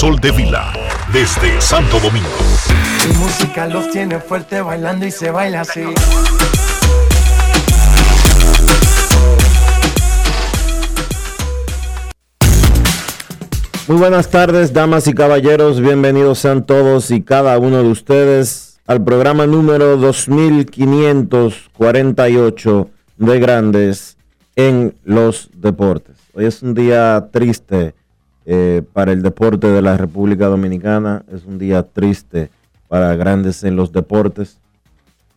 Sol de Vila, desde Santo Domingo. Mi música los tiene fuerte bailando y se baila así. Muy buenas tardes, damas y caballeros. Bienvenidos sean todos y cada uno de ustedes al programa número 2548 de Grandes en los Deportes. Hoy es un día triste eh, para el deporte de la República Dominicana. Es un día triste para grandes en los deportes.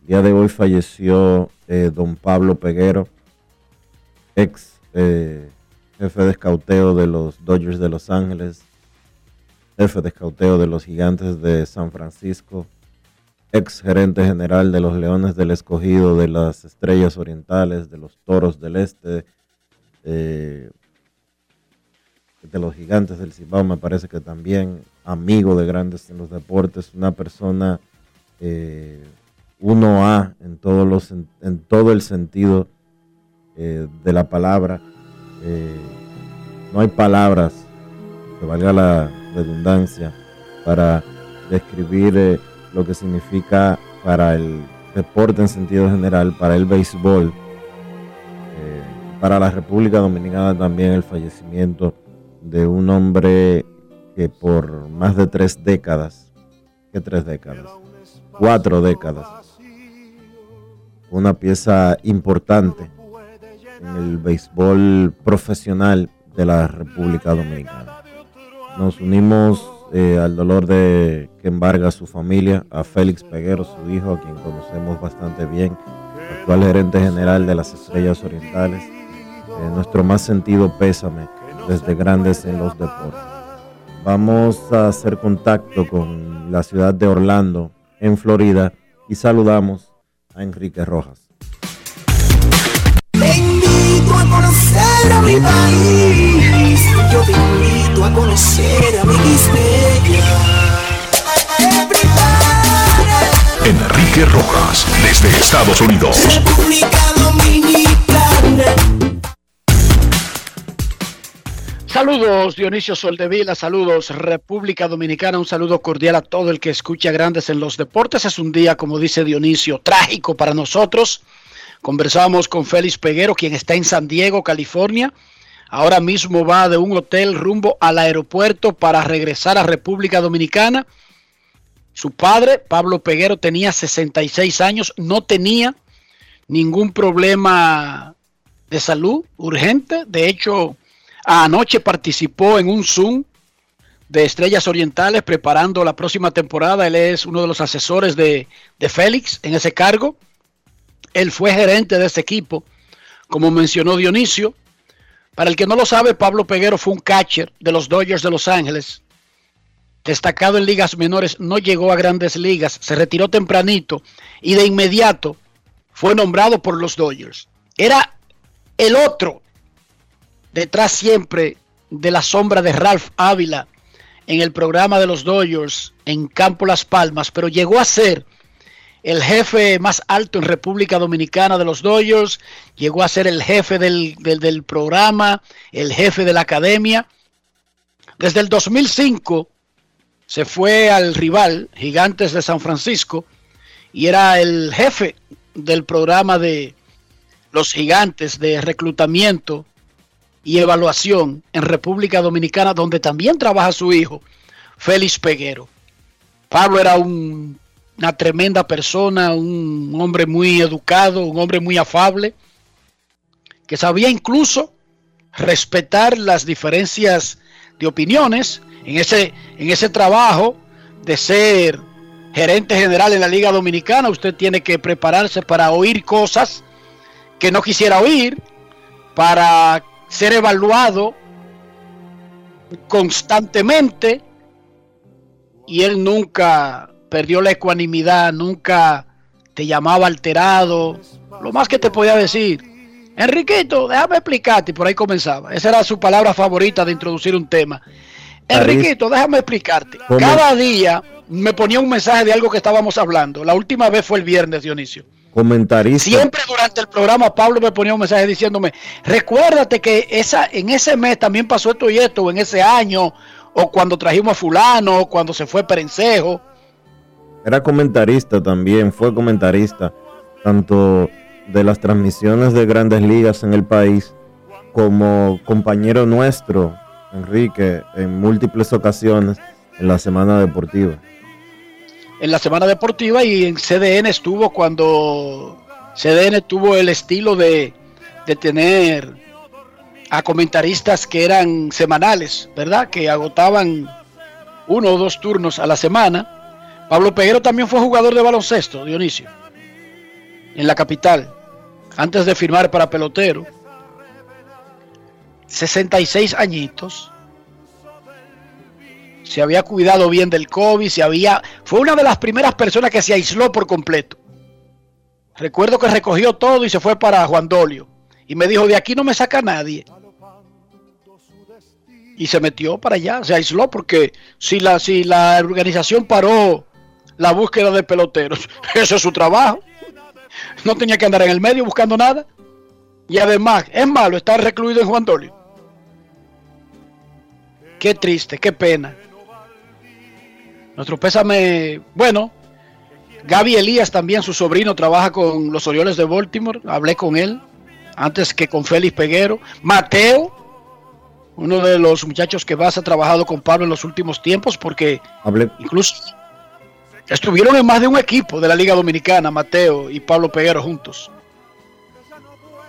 El día de hoy falleció eh, don Pablo Peguero, ex eh, jefe de escauteo de los Dodgers de Los Ángeles, jefe de escauteo de los Gigantes de San Francisco, ex gerente general de los Leones del Escogido, de las Estrellas Orientales, de los Toros del Este, de los gigantes del Cibao, me parece que también amigo de grandes en los deportes, una persona 1A eh, en, todos los, en todo el sentido eh, de la palabra. Eh, no hay palabras, que valga la redundancia, para describir lo que significa para el deporte en sentido general, para el béisbol, para la República Dominicana también el fallecimiento de un hombre que por más de tres décadas, ¿qué tres décadas? Cuatro décadas, una pieza importante en el béisbol profesional de la República Dominicana. Nos unimos eh, al dolor de que embarga su familia, a Félix Peguero, su hijo, a quien conocemos bastante bien, actual gerente general de las Estrellas Orientales. Eh, nuestro más sentido pésame desde Grandes en los Deportes. Vamos a hacer contacto con la ciudad de Orlando, en Florida, y saludamos a Enrique Rojas. Te invito a conocer a mi país, yo te invito a conocer a mi Enrique Rojas, desde Estados Unidos. República Dominicana. Saludos Dionisio Soldevila, saludos República Dominicana, un saludo cordial a todo el que escucha Grandes en los Deportes. Es un día, como dice Dionisio, trágico para nosotros. Conversamos con Félix Peguero, quien está en San Diego, California. Ahora mismo va de un hotel rumbo al aeropuerto para regresar a República Dominicana. Su padre, Pablo Peguero, tenía 66 años, no tenía ningún problema de salud urgente. De hecho, anoche participó en un Zoom de Estrellas Orientales preparando la próxima temporada. Él es uno de los asesores de, de Félix en ese cargo. Él fue gerente de ese equipo, como mencionó Dionisio. Para el que no lo sabe, Pablo Peguero fue un catcher de los Dodgers de Los Ángeles. Destacado en ligas menores, no llegó a grandes ligas, se retiró tempranito y de inmediato fue nombrado por los Dodgers. Era el otro detrás siempre de la sombra de Ralph Ávila en el programa de los Dodgers en Campo Las Palmas, pero llegó a ser el jefe más alto en República Dominicana de los Dodgers, llegó a ser el jefe del, del, programa, el jefe de la academia. Desde el 2005 se fue al rival, Gigantes de San Francisco, y era el jefe del programa de los gigantes de reclutamiento y evaluación en República Dominicana, donde también trabaja su hijo, Félix Peguero. Pablo era un una tremenda persona, un hombre muy educado, un hombre muy afable, que sabía incluso respetar las diferencias de opiniones en ese, en ese trabajo de ser gerente general en la Liga Dominicana. Usted tiene que prepararse para oír cosas que no quisiera oír, para ser evaluado constantemente. Y él nunca perdió la ecuanimidad, nunca te llamaba alterado. Lo más que te podía decir, Enriquito, déjame explicarte, y por ahí comenzaba. Esa era su palabra favorita de introducir un tema. Enriquito, déjame explicarte. Cada día me ponía un mensaje de algo que estábamos hablando. La última vez fue el viernes, Dionisio. Comentarista. Siempre durante el programa Pablo me ponía un mensaje diciéndome, recuérdate que esa, en ese mes también pasó esto y esto, o en ese año, o cuando trajimos a fulano, o cuando se fue Perencejo. Era comentarista también, fue comentarista tanto de las transmisiones de grandes ligas en el país como compañero nuestro, Enrique, en múltiples ocasiones en la semana deportiva. En la semana deportiva y en CDN estuvo cuando CDN tuvo el estilo de, de tener a comentaristas que eran semanales, ¿verdad? Que agotaban uno o dos turnos a la semana Pablo Peguero también fue jugador de baloncesto, Dionisio, en la capital, antes de firmar para pelotero. 66 añitos. Se había cuidado bien del COVID, se había, fue una de las primeras personas que se aisló por completo. Recuerdo que recogió todo y se fue para Juan Dolio. Y me dijo, de aquí no me saca nadie. Y se metió para allá, se aisló porque si la, si la organización paró la búsqueda de peloteros. Eso es su trabajo. No tenía que andar en el medio buscando nada. Y además, es malo estar recluido en Juan Dolio. Qué triste, qué pena. Nuestro pésame, bueno, Gaby Elías también, su sobrino, trabaja con los Orioles de Baltimore. Hablé con él antes que con Félix Peguero. Mateo, uno de los muchachos que más ha trabajado con Pablo en los últimos tiempos, porque Hablé. incluso Estuvieron en más de un equipo de la Liga Dominicana, Mateo y Pablo Peguero juntos.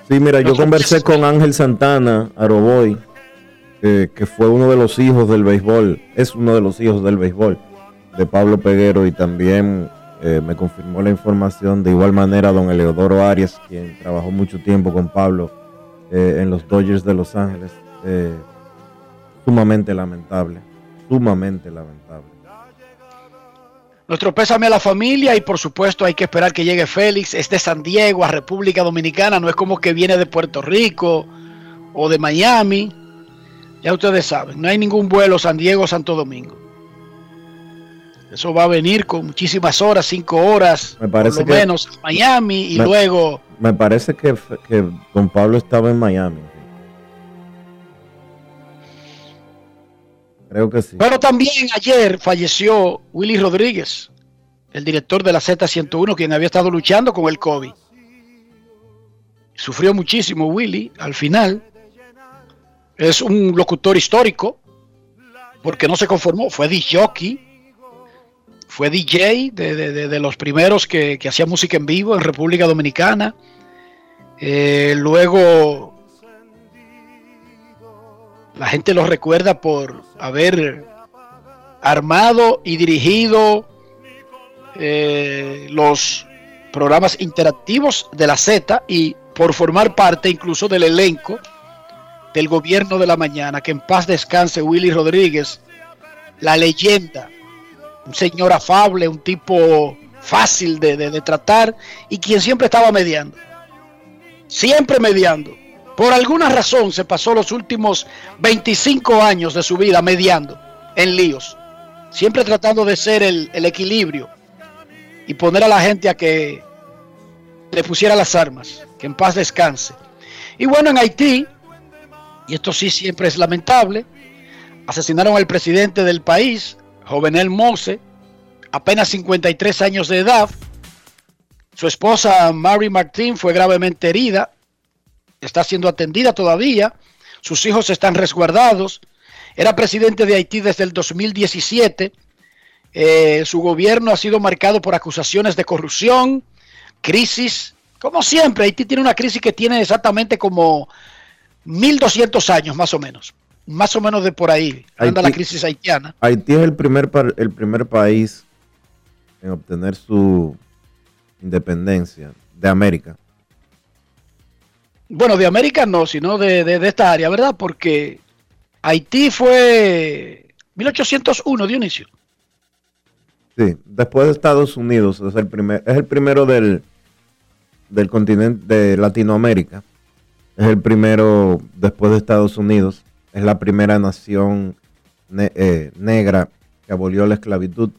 Sí, mira, yo conversé con Ángel Santana, Aroboy, que fue uno de los hijos del béisbol, es uno de los hijos del béisbol de Pablo Peguero y también eh, me confirmó la información de igual manera don Eleodoro Arias, quien trabajó mucho tiempo con Pablo eh, en los Dodgers de Los Ángeles. Eh, sumamente lamentable, sumamente lamentable. Nuestro pésame a la familia y por supuesto hay que esperar que llegue Félix. Es de San Diego a República Dominicana, no es como que viene de Puerto Rico o de Miami. Ya ustedes saben, no hay ningún vuelo San Diego-Santo Domingo. Eso va a venir con muchísimas horas, cinco horas, me parece por lo menos Miami y luego... Me parece que, que don Pablo estaba en Miami. Creo que sí. Pero también ayer falleció Willy Rodríguez, el director de la Z101, quien había estado luchando con el COVID. Sufrió muchísimo Willy al final. Es un locutor histórico, porque no se conformó. Fue DJ, fue DJ de, los primeros que, hacía música en vivo en República Dominicana. Eh, luego La gente lo recuerda por haber armado y dirigido eh, los programas interactivos de la Z y por formar parte incluso del elenco del gobierno de la mañana. Que en paz descanse Willy Rodríguez, la leyenda, un señor afable, un tipo fácil de, de tratar y quien siempre estaba mediando. Siempre mediando. Por alguna razón se pasó los últimos 25 años de su vida mediando en líos. Siempre tratando de ser el, el equilibrio y poner a la gente a que le pusiera las armas, que en paz descanse. Y bueno, en Haití, y esto sí siempre es lamentable, asesinaron al presidente del país, Jovenel Mose, apenas 53 años de edad. Su esposa Mary Martin fue gravemente herida, está siendo atendida todavía, sus hijos están resguardados. Era presidente de Haití desde el 2017 eh, su gobierno ha sido marcado por acusaciones de corrupción, crisis. Como siempre, Haití tiene una crisis que tiene exactamente como 1200 años, más o menos. Más o menos de por ahí anda la crisis haitiana. Haití es el primer, el primer país en obtener su independencia de América. Bueno, de América no, sino de, de esta área, ¿verdad? Porque Haití fue 1801, Dionisio. Sí, después de Estados Unidos es el primer, es el primero del, del continente de Latinoamérica. Es el primero después de Estados Unidos. Es la primera nación eh, negra que abolió la esclavitud.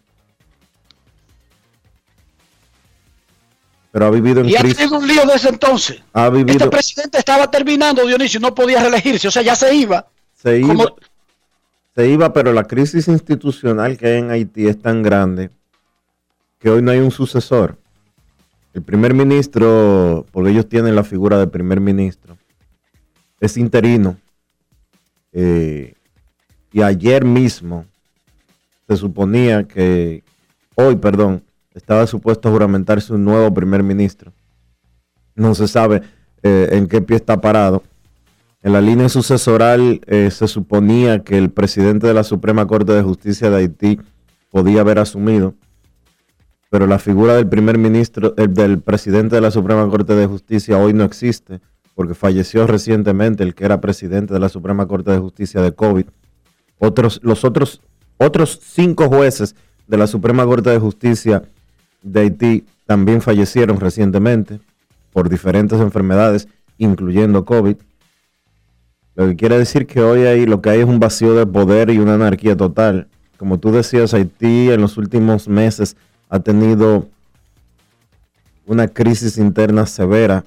Pero ha vivido en y ha tenido un lío desde entonces. Ha vivido... Este presidente estaba terminando, Dionisio, no podía reelegirse, o sea, ya se iba. Se iba se iba, pero la crisis institucional que hay en Haití es tan grande que hoy no hay un sucesor. El primer ministro, porque ellos tienen la figura de primer ministro, es interino. Eh, y ayer mismo se suponía que, hoy, perdón, estaba supuesto a juramentarse un nuevo primer ministro. No se sabe eh, en qué pie está parado en la línea sucesoral eh, se suponía que el presidente de la Suprema Corte de Justicia de Haití podía haber asumido, pero la figura del primer ministro, del presidente de la Suprema Corte de Justicia hoy no existe, porque falleció recientemente el que era presidente de la Suprema Corte de Justicia de COVID. Otros, los otros, otros cinco jueces de la Suprema Corte de Justicia de Haití también fallecieron recientemente por diferentes enfermedades, incluyendo COVID. Lo que quiere decir que hoy hay, lo que hay es un vacío de poder y una anarquía total. Como tú decías, Haití en los últimos meses ha tenido una crisis interna severa.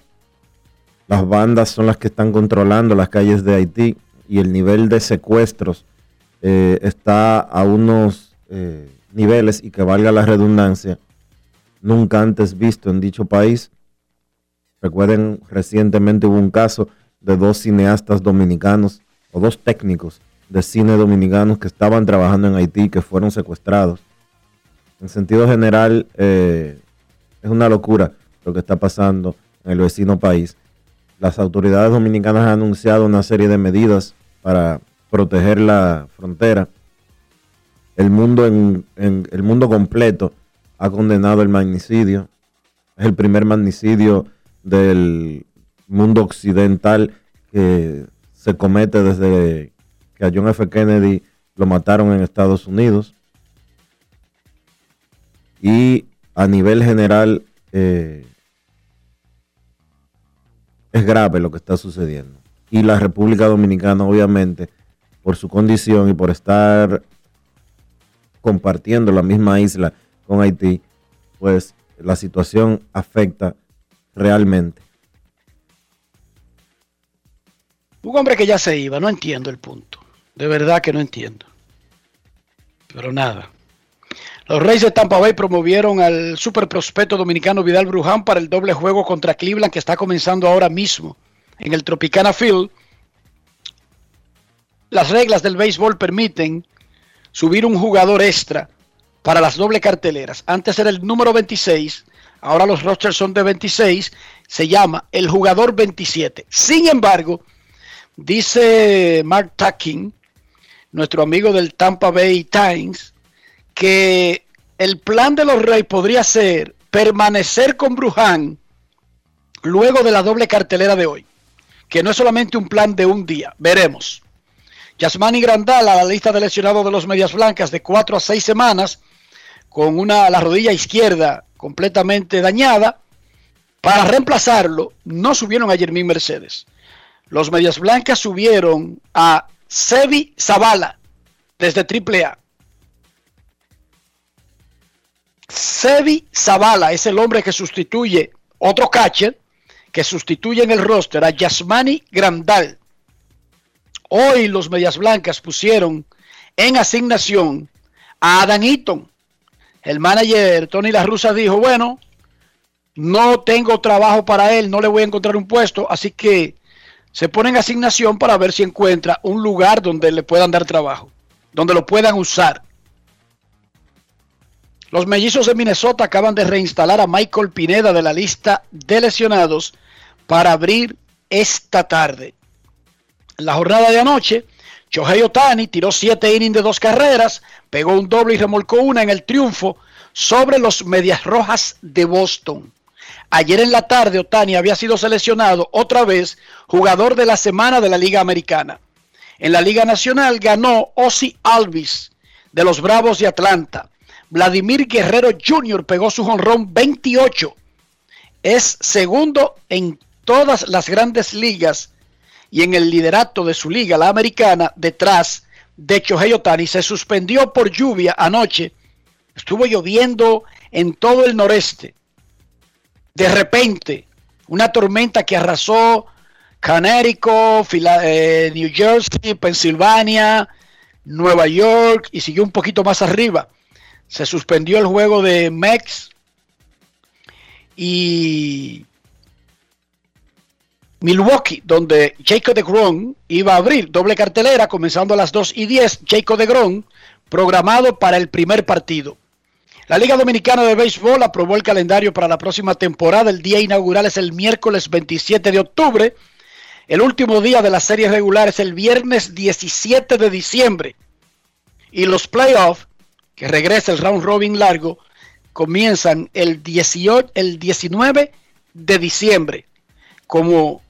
Las bandas son las que están controlando las calles de Haití y el nivel de secuestros eh, está a unos eh, niveles y que valga la redundancia, nunca antes visto en dicho país. Recuerden, recientemente hubo un caso de dos cineastas dominicanos o dos técnicos de cine dominicanos que estaban trabajando en Haití que fueron secuestrados. En sentido general, eh, es una locura lo que está pasando en el vecino país. Las autoridades dominicanas han anunciado una serie de medidas para proteger la frontera. El mundo, en el mundo completo ha condenado el magnicidio. Es el primer magnicidio del mundo occidental que se comete desde que a John F. Kennedy lo mataron en Estados Unidos. Y a nivel general eh, es grave lo que está sucediendo. Y la República Dominicana, obviamente, por su condición y por estar compartiendo la misma isla con Haití, pues la situación afecta realmente. Un hombre que ya se iba, no entiendo el punto. De verdad que no entiendo. Pero nada. Los Reyes de Tampa Bay promovieron al super prospecto dominicano Vidal Bruján para el doble juego contra Cleveland que está comenzando ahora mismo en el Tropicana Field. Las reglas del béisbol permiten subir un jugador extra para las doble carteleras. Antes era el número 26, ahora los rosters son de 26, se llama el jugador 27. Sin embargo, Dice Mark Tucking, nuestro amigo del Tampa Bay Times, que el plan de los Reyes podría ser permanecer con Bruján luego de la doble cartelera de hoy, que no es solamente un plan de un día, veremos. Yasmani Grandal a la lista de lesionados de los Medias Blancas de cuatro a seis semanas, con una la rodilla izquierda completamente dañada. Para reemplazarlo, no subieron a Jermín Mercedes. Los Medias Blancas subieron a Sebi Zavala desde AAA. Sebi Zavala es el hombre que sustituye otro catcher que sustituye en el roster a Yasmani Grandal. Hoy los Medias Blancas pusieron en asignación a Adam Eaton. El manager Tony La Russa dijo, bueno, no tengo trabajo para él, no le voy a encontrar un puesto, así que se pone en asignación para ver si encuentra un lugar donde le puedan dar trabajo, donde lo puedan usar. Los mellizos de Minnesota acaban de reinstalar a Michael Pineda de la lista de lesionados para abrir esta tarde. En la jornada de anoche, Shohei Otani tiró siete innings de dos carreras, pegó un doble y remolcó una en el triunfo sobre los Medias Rojas de Boston. Ayer en la tarde, Otani había sido seleccionado otra vez jugador de la semana de la Liga Americana. En la Liga Nacional ganó Ozzy Alvis de los Bravos de Atlanta. Vladimir Guerrero Jr. pegó su jonrón 28. Es segundo en todas las grandes ligas y en el liderato de su liga, la americana, detrás de Chohei Otani. Se suspendió por lluvia anoche. Estuvo lloviendo en todo el noreste. De repente, una tormenta que arrasó Connecticut, eh, New Jersey, Pensilvania, Nueva York y siguió un poquito más arriba se suspendió el juego de Mex y Milwaukee, donde Jacob de Gron iba a abrir doble cartelera comenzando a las 2 y 10. Jacob de Gron programado para el primer partido. La Liga Dominicana de Béisbol aprobó el calendario para la próxima temporada. El día inaugural es el miércoles 27 de octubre. El último día de la serie regular es el viernes 17 de diciembre. Y los playoffs que regresa el round robin largo, comienzan el, 18, el 19 de diciembre, como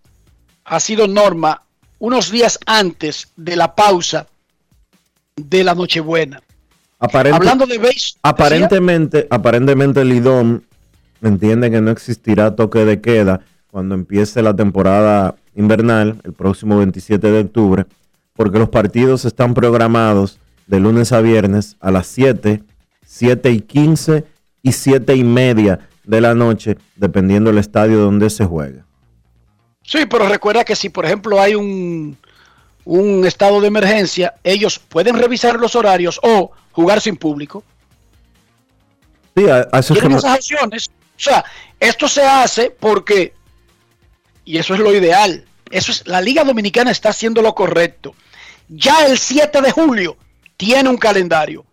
ha sido norma unos días antes de la pausa de la Nochebuena. Hablando de base, aparentemente, aparentemente el IDOM entiende que no existirá toque de queda cuando empiece la temporada invernal, el próximo 27 de octubre, porque los partidos están programados de lunes a viernes a las 7, 7 y 15 y 7 y media de la noche, dependiendo del estadio donde se juega. Sí, pero recuerda que si por ejemplo hay un, un estado de emergencia, ellos pueden revisar los horarios o jugar sin público. Sí, Tienen esas opciones. O sea, esto se hace porque, y eso es lo ideal, eso es, la Liga Dominicana está haciendo lo correcto. Ya el 7 de julio tiene un calendario.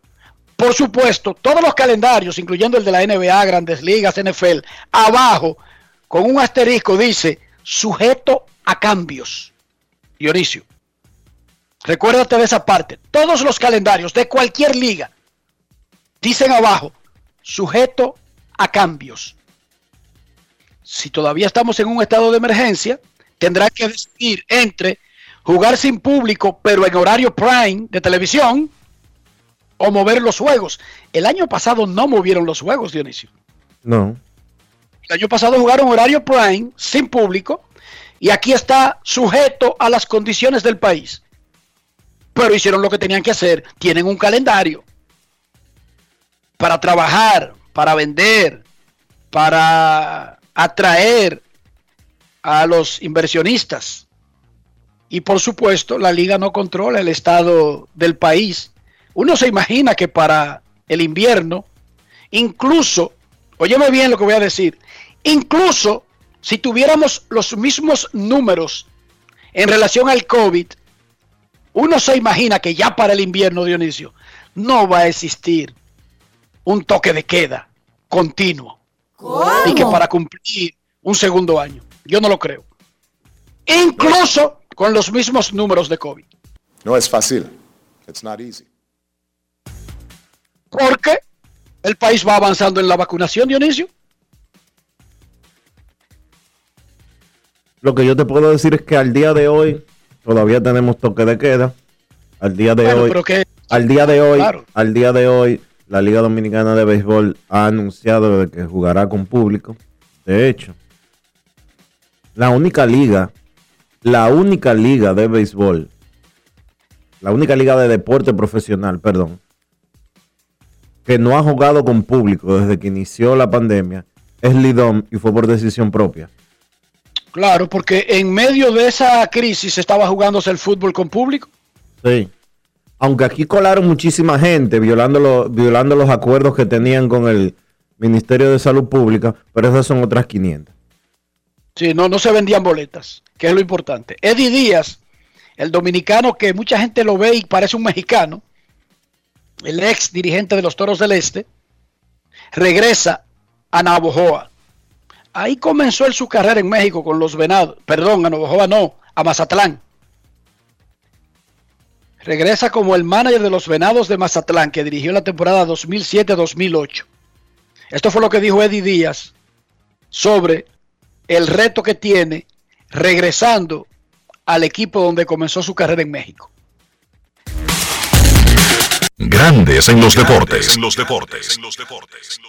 Por supuesto, todos los calendarios, incluyendo el de la NBA, Grandes Ligas, NFL, abajo, con un asterisco, dice sujeto a cambios. Dionisio, recuérdate de esa parte. Todos los calendarios de cualquier liga dicen abajo, sujeto a cambios. Si todavía estamos en un estado de emergencia, tendrá que decidir entre jugar sin público, pero en horario prime de televisión, o mover los juegos. El año pasado no movieron los juegos, Dionisio. No. El año pasado jugaron horario prime, sin público, y aquí está sujeto a las condiciones del país. Pero hicieron lo que tenían que hacer. Tienen un calendario para trabajar, para vender, para atraer a los inversionistas. Y por supuesto, la liga no controla el estado del país uno se imagina que para el invierno, incluso, óyeme bien lo que voy a decir, incluso si tuviéramos los mismos números en relación al COVID, uno se imagina que ya para el invierno, Dionisio, no va a existir un toque de queda continuo. Y que para cumplir un segundo año. Yo no lo creo. Incluso con los mismos números de COVID. No es fácil. It's not easy. Porque el país va avanzando en la vacunación, Dionisio. Lo que yo te puedo decir es que al día de hoy todavía tenemos toque de queda. Al día de Bueno, hoy, pero que al día de hoy, Claro. al día de hoy, la Liga Dominicana de Béisbol ha anunciado de que jugará con público. De hecho, la única liga, la única liga de béisbol, la única liga de deporte profesional, perdón, que no ha jugado con público desde que inició la pandemia es Lidom y fue por decisión propia. Claro, porque en medio de esa crisis estaba jugándose el fútbol con público. Sí. Aunque aquí colaron muchísima gente violando, los- violando los acuerdos que tenían con el Ministerio de Salud Pública, pero esas son otras 500. Sí, no, no se vendían boletas, que es lo importante. Eddie Díaz, el dominicano que mucha gente lo ve y parece un mexicano, el ex dirigente de los Toros del Este, regresa a Navojoa. Ahí comenzó su carrera en México con los Venados. Perdón, a Navojoa no, a Mazatlán. Regresa como el manager de los Venados de Mazatlán, que dirigió la temporada 2007-2008. Esto fue lo que dijo Eddie Díaz sobre el reto que tiene regresando al equipo donde comenzó su carrera en México. Grandes en los deportes. En los deportes. En los deportes.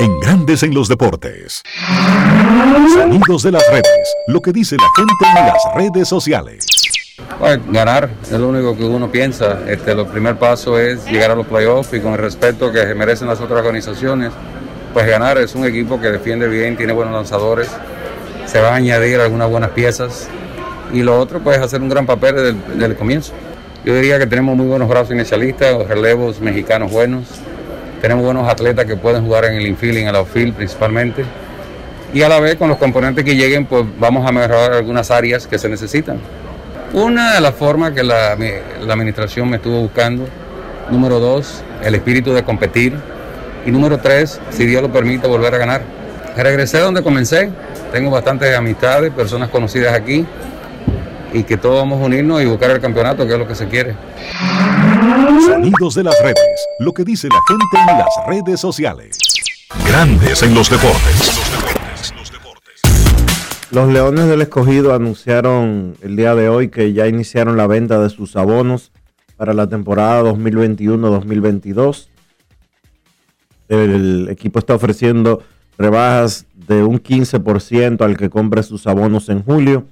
En Grandes en los deportes. Sonidos de las redes. Lo que dice la gente en las redes sociales. Pues, ganar es lo único que uno piensa. Este, el primer paso es llegar a los playoffs y con el respeto que se merecen las otras organizaciones, pues ganar es un equipo que defiende bien, tiene buenos lanzadores, se van a añadir algunas buenas piezas y lo otro pues hacer un gran papel desde el, comienzo. Yo diría que tenemos muy buenos brazos inicialistas, relevos mexicanos buenos, tenemos buenos atletas que pueden jugar en el infield y en el outfield principalmente. Y a la vez con los componentes que lleguen pues vamos a mejorar algunas áreas que se necesitan. Una de las formas que la administración me estuvo buscando. Número dos, el espíritu de competir. Y número tres, si Dios lo permite, volver a ganar. Regresé donde comencé. Tengo bastantes amistades, personas conocidas aquí. Y que todos vamos a unirnos y buscar el campeonato, que es lo que se quiere. Sonidos de las redes. Lo que dice la gente en las redes sociales. Grandes en los deportes. Los Leones del Escogido anunciaron el día de hoy que ya iniciaron la venta de sus abonos para la temporada 2021-2022. El equipo está ofreciendo rebajas de un 15% al que compre sus abonos en julio,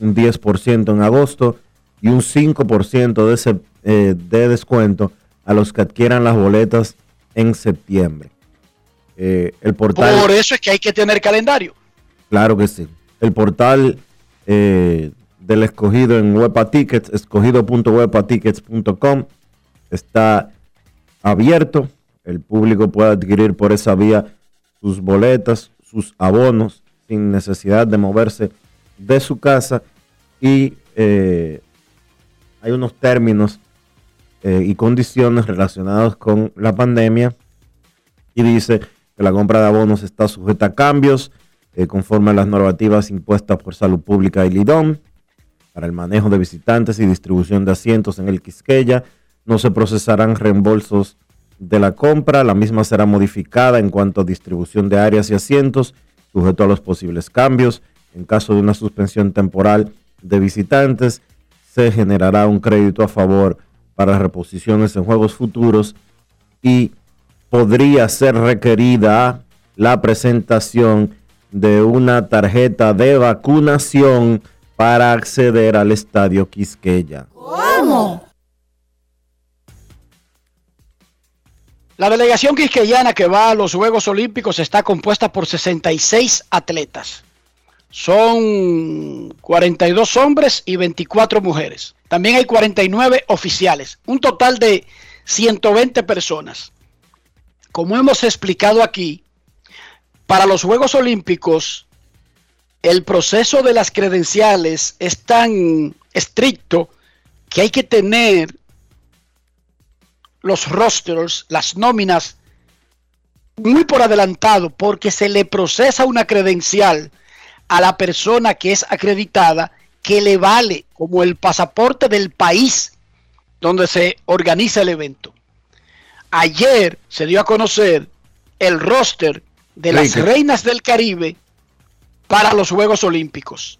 un 10% en agosto y un 5% de, ese, eh, de descuento a los que adquieran las boletas en septiembre. Eh, el portal... Por eso es que hay que tener calendario. Claro que sí. El portal eh, del escogido en Wepa Tickets, está abierto. El público puede adquirir por esa vía sus boletas, sus abonos, sin necesidad de moverse de su casa. Y eh, hay unos términos eh, y condiciones relacionados con la pandemia. Y dice que la compra de abonos está sujeta a cambios eh, conforme a las normativas impuestas por Salud Pública y Lidom para el manejo de visitantes y distribución de asientos en el Quisqueya. No se procesarán reembolsos de la compra. La misma será modificada en cuanto a distribución de áreas y asientos, sujeto a los posibles cambios. En caso de una suspensión temporal de visitantes, se generará un crédito a favor para reposiciones en juegos futuros y podría ser requerida la presentación de una tarjeta de vacunación para acceder al estadio Quisqueya. La delegación quisqueyana que va a los Juegos Olímpicos está compuesta por 66 atletas. Son 42 hombres y 24 mujeres. También hay 49 oficiales. Un total de 120 personas. Como hemos explicado aquí, para los Juegos Olímpicos el proceso de las credenciales es tan estricto que hay que tener los rosters, las nóminas, muy por adelantado, porque se le procesa una credencial a la persona que es acreditada que le vale como el pasaporte del país donde se organiza el evento. Ayer se dio a conocer el roster de las reinas del Caribe para los Juegos Olímpicos.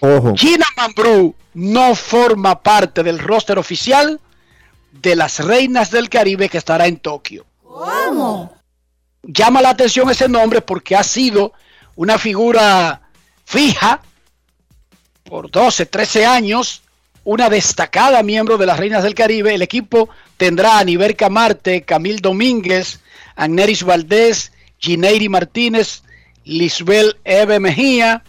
Ojo, Gina Mambrú no forma parte del roster oficial de las reinas del Caribe que estará en Tokio. ¿Cómo? Llama la atención ese nombre porque ha sido una figura fija por 12, 13 años, una destacada miembro de las reinas del Caribe. El equipo tendrá a Niverca Marte, Camil Domínguez, Agneris Valdés, Gineiri Martínez, Lisbel Eve Mejía,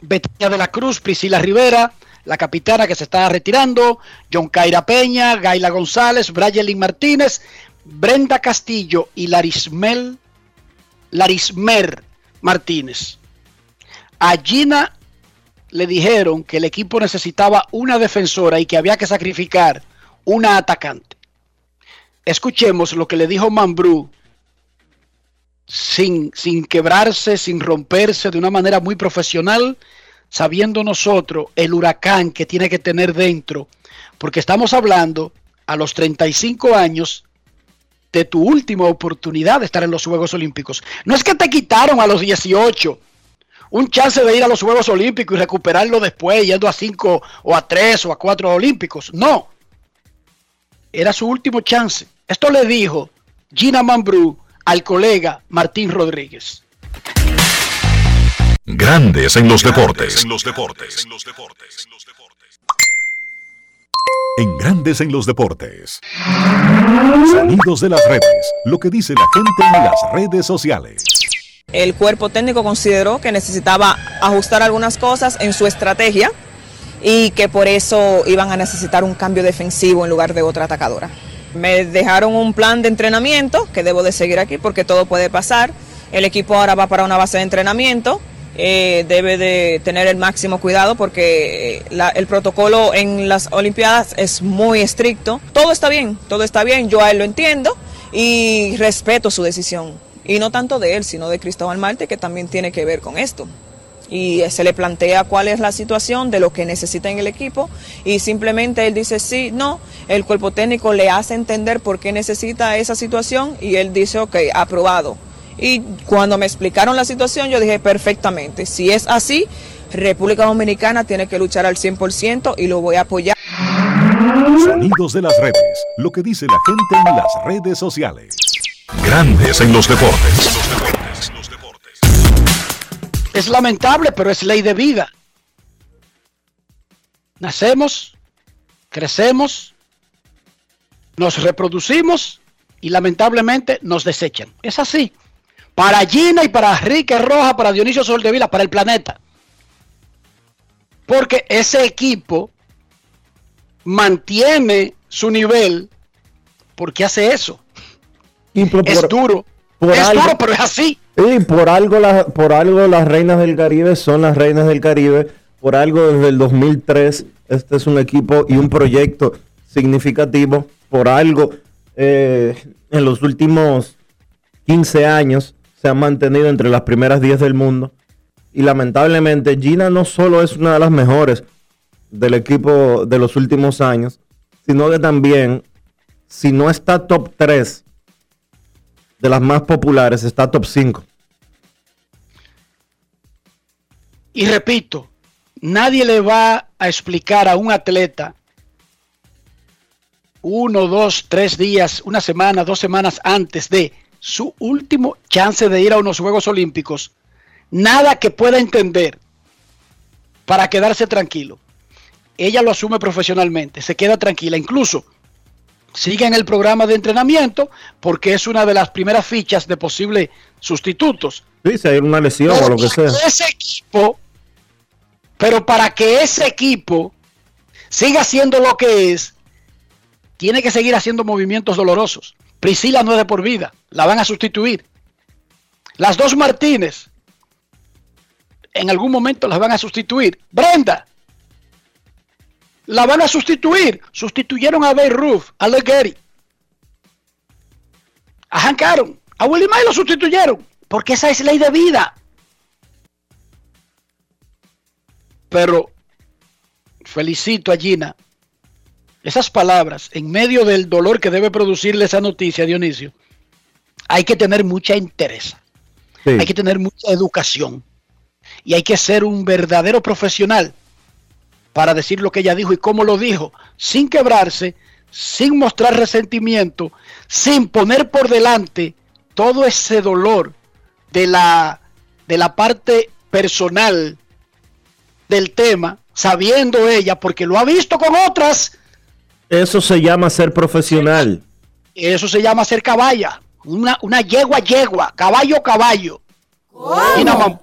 Betania de la Cruz, Priscila Rivera, la capitana que se está retirando, John Caira Peña, Gaila González, Brayelin Martínez, Brenda Castillo y Larismel, Larismer Martínez. A Gina le dijeron que el equipo necesitaba una defensora y que había que sacrificar una atacante. Escuchemos lo que le dijo Mambrú sin, sin quebrarse, sin romperse, de una manera muy profesional, sabiendo nosotros el huracán que tiene que tener dentro, porque estamos hablando a los 35 años de tu última oportunidad de estar en los Juegos Olímpicos. No es que te quitaron a los 18 un chance de ir a los Juegos Olímpicos y recuperarlo después, yendo a 5 o a 3 o a 4 Olímpicos. No. Era su último chance. Esto le dijo Gina Mambrú al colega Martín Rodríguez. Grandes en los deportes. En los deportes. En Grandes en los deportes. Sonidos de las redes. Lo que dice la gente en las redes sociales. El cuerpo técnico consideró que necesitaba ajustar algunas cosas en su estrategia y que por eso iban a necesitar un cambio defensivo en lugar de otra atacadora. Me dejaron un plan de entrenamiento que debo de seguir aquí porque todo puede pasar. El equipo ahora va para una base de entrenamiento. Eh, debe de tener el máximo cuidado porque eh, la- el protocolo en las Olimpiadas es muy estricto. Todo está bien, todo está bien, yo a él lo entiendo y respeto su decisión. Y no tanto de él, sino de Cristóbal Marte, que también tiene que ver con esto. Y eh, se le plantea cuál es la situación de lo que necesita en el equipo y simplemente él dice sí, no, el cuerpo técnico le hace entender por qué necesita esa situación y él dice ok, aprobado. Y cuando me explicaron la situación yo dije perfectamente, si es así, República Dominicana tiene que luchar al 100% y lo voy a apoyar. Sonidos de las redes. Lo que dice la gente en las redes sociales. Grandes en los deportes. Es lamentable, pero es ley de vida. Nacemos, crecemos, nos reproducimos y lamentablemente nos desechan. Es así. Para Gina y para Enrique Roja, para Dionisio Soldevila, para el planeta. Porque ese equipo mantiene su nivel porque hace eso. y por, Es duro. por es algo- duro, pero es así. y por algo, la- por algo las reinas del Caribe son las reinas del Caribe. Por algo desde el 2003 este es un equipo y un proyecto significativo. Por algo eh, en los últimos 15 años se han mantenido entre las primeras 10 del mundo. Y lamentablemente Gina no solo es una de las mejores del equipo de los últimos años, sino que también, si no está top 3 de las más populares, está top 5. Y repito, nadie le va a explicar a un atleta uno, dos, tres días, una semana, dos semanas antes de su último chance de ir a unos Juegos Olímpicos, nada que pueda entender para quedarse tranquilo. Ella lo asume profesionalmente, se queda tranquila, incluso sigue en el programa de entrenamiento porque es una de las primeras fichas de posibles sustitutos. Sí, si hay una lesión o lo que sea. Pero Ese equipo, pero para que ese equipo siga siendo lo que es, tiene que seguir haciendo movimientos dolorosos. Priscila no es de por vida, la van a sustituir. Las dos Martínez, en algún momento las van a sustituir. Brenda, la van a sustituir. Sustituyeron a Bay Roof, a Legary, a Hank Aaron, a Willie May lo sustituyeron. Porque esa es ley de vida. Pero felicito a Gina. Esas palabras, en medio del dolor que debe producirle esa noticia, Dionisio, hay que tener mucha interés, Sí. hay que tener mucha educación y hay que ser un verdadero profesional para decir lo que ella dijo y cómo lo dijo, sin quebrarse, sin mostrar resentimiento, sin poner por delante todo ese dolor de la, de la parte personal del tema, sabiendo ella, porque lo ha visto con otras, Eso se llama ser profesional. eso se llama ser caballa, una, una yegua yegua, caballo caballo. Más.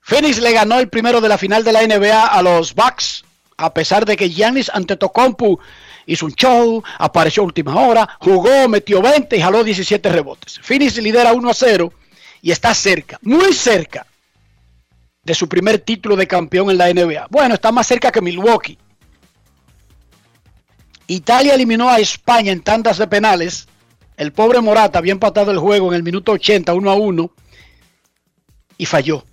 Phoenix le ganó el primero de la final de la NBA a los Bucks, a pesar de que Giannis Antetokounmpo hizo un show, apareció a última hora, jugó, metió 20 y jaló 17 rebotes. Phoenix lidera 1 a 0 y está cerca, muy cerca de su primer título de campeón en la NBA. Bueno, está más cerca que Milwaukee. Italia eliminó a España en tandas de penales. El pobre Morata había empatado el juego en el minuto 80, 1 a 1, y falló.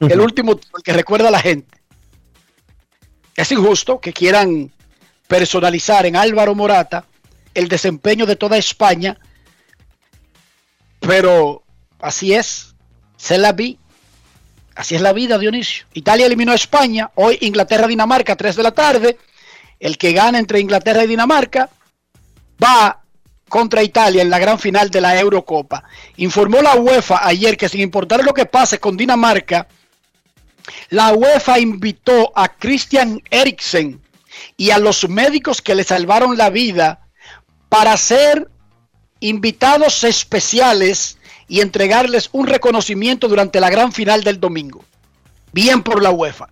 el último el que recuerda a la gente. Es injusto que quieran personalizar en Álvaro Morata el desempeño de toda España, pero así es, se la vi. Así es la vida, Dionisio. Italia eliminó a España, hoy Inglaterra-Dinamarca, 3 de la tarde. El que gana entre Inglaterra y Dinamarca va contra Italia en la gran final de la Eurocopa. Informó la UEFA ayer que sin importar lo que pase con Dinamarca, la UEFA invitó a Christian Eriksen y a los médicos que le salvaron la vida para ser invitados especiales y entregarles un reconocimiento durante la gran final del domingo. Bien por la UEFA,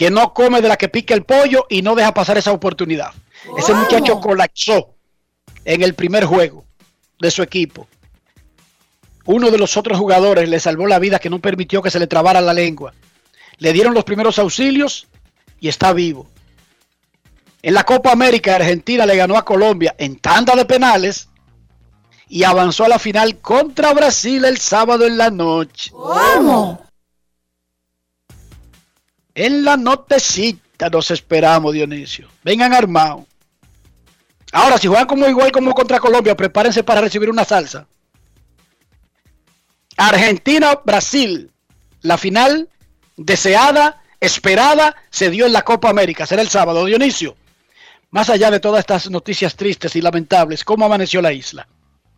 que no come de la que pica el pollo y no deja pasar esa oportunidad. Ese muchacho colapsó en el primer juego de su equipo. Uno de los otros jugadores le salvó la vida que no permitió que se le trabara la lengua. Le dieron los primeros auxilios y está vivo. En la Copa América, Argentina le ganó a Colombia en tanda de penales y avanzó a la final contra Brasil el sábado en la noche. En la notecita nos esperamos, Dionisio. Vengan armados. Ahora, si juegan como igual como contra Colombia, prepárense para recibir una salsa. Argentina-Brasil. La final deseada, esperada, se dio en la Copa América. Será el sábado, Dionisio. Más allá de todas estas noticias tristes y lamentables, ¿cómo amaneció la isla?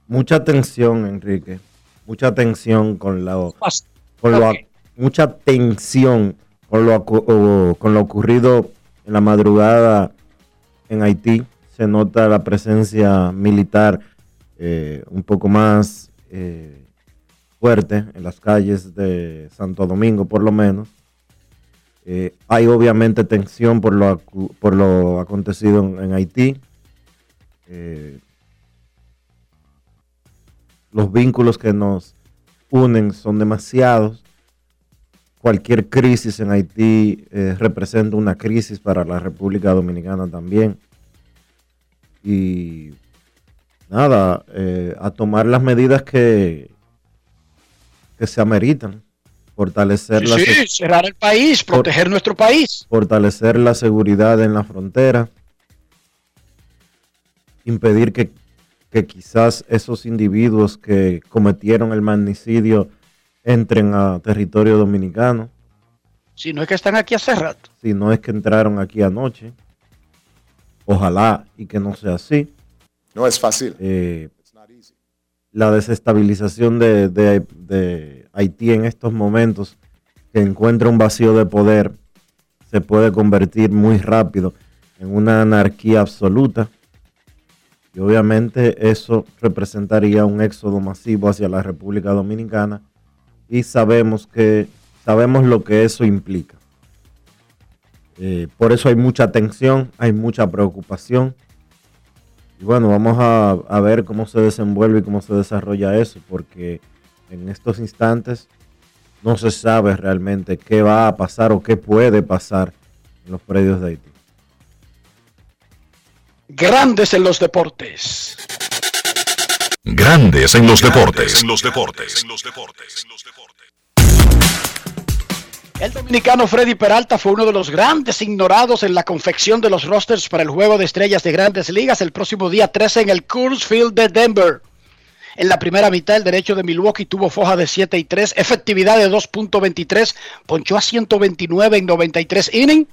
Mucha tensión, Enrique. Mucha tensión con Pas- con mucha tensión con lo, con lo ocurrido en la madrugada en Haití. Se nota la presencia militar eh, un poco más eh, fuerte en las calles de Santo Domingo, por lo menos. Eh, hay obviamente tensión por lo, por lo acontecido en, Haití. Los vínculos que nos unen son demasiados. Cualquier crisis en Haití eh, representa una crisis para la República Dominicana también. Y nada, eh, a tomar las medidas que, que se ameritan. Fortalecer, la, Sí, se- cerrar el país, proteger nuestro país. fortalecer la seguridad en la frontera. Impedir que, que quizás esos individuos que cometieron el magnicidio entren a territorio dominicano. Si no es que están aquí hace rato. Si no es que entraron aquí anoche. Ojalá y que no sea así. No es fácil. Eh, la desestabilización de, de- de Haití en estos momentos, que encuentra un vacío de poder, se puede convertir muy rápido en una anarquía absoluta. Y obviamente eso representaría un éxodo masivo hacia la República Dominicana. Y sabemos que sabemos lo que eso implica. Eh, por eso hay mucha tensión, hay mucha preocupación. Y bueno, vamos a, a ver cómo se desenvuelve y cómo se desarrolla eso, porque en estos instantes no se sabe realmente qué va a pasar o qué puede pasar en los predios de Haití. Grandes en los deportes. Grandes en los deportes. En los deportes. El dominicano Freddy Peralta fue uno de los grandes ignorados en la confección de los rosters para el juego de estrellas de grandes ligas el próximo día 13 en el Coors Field de Denver. En la primera mitad, el derecho de Milwaukee tuvo foja de 7 y 3, efectividad de 2.23, ponchó a 129 en 93 innings.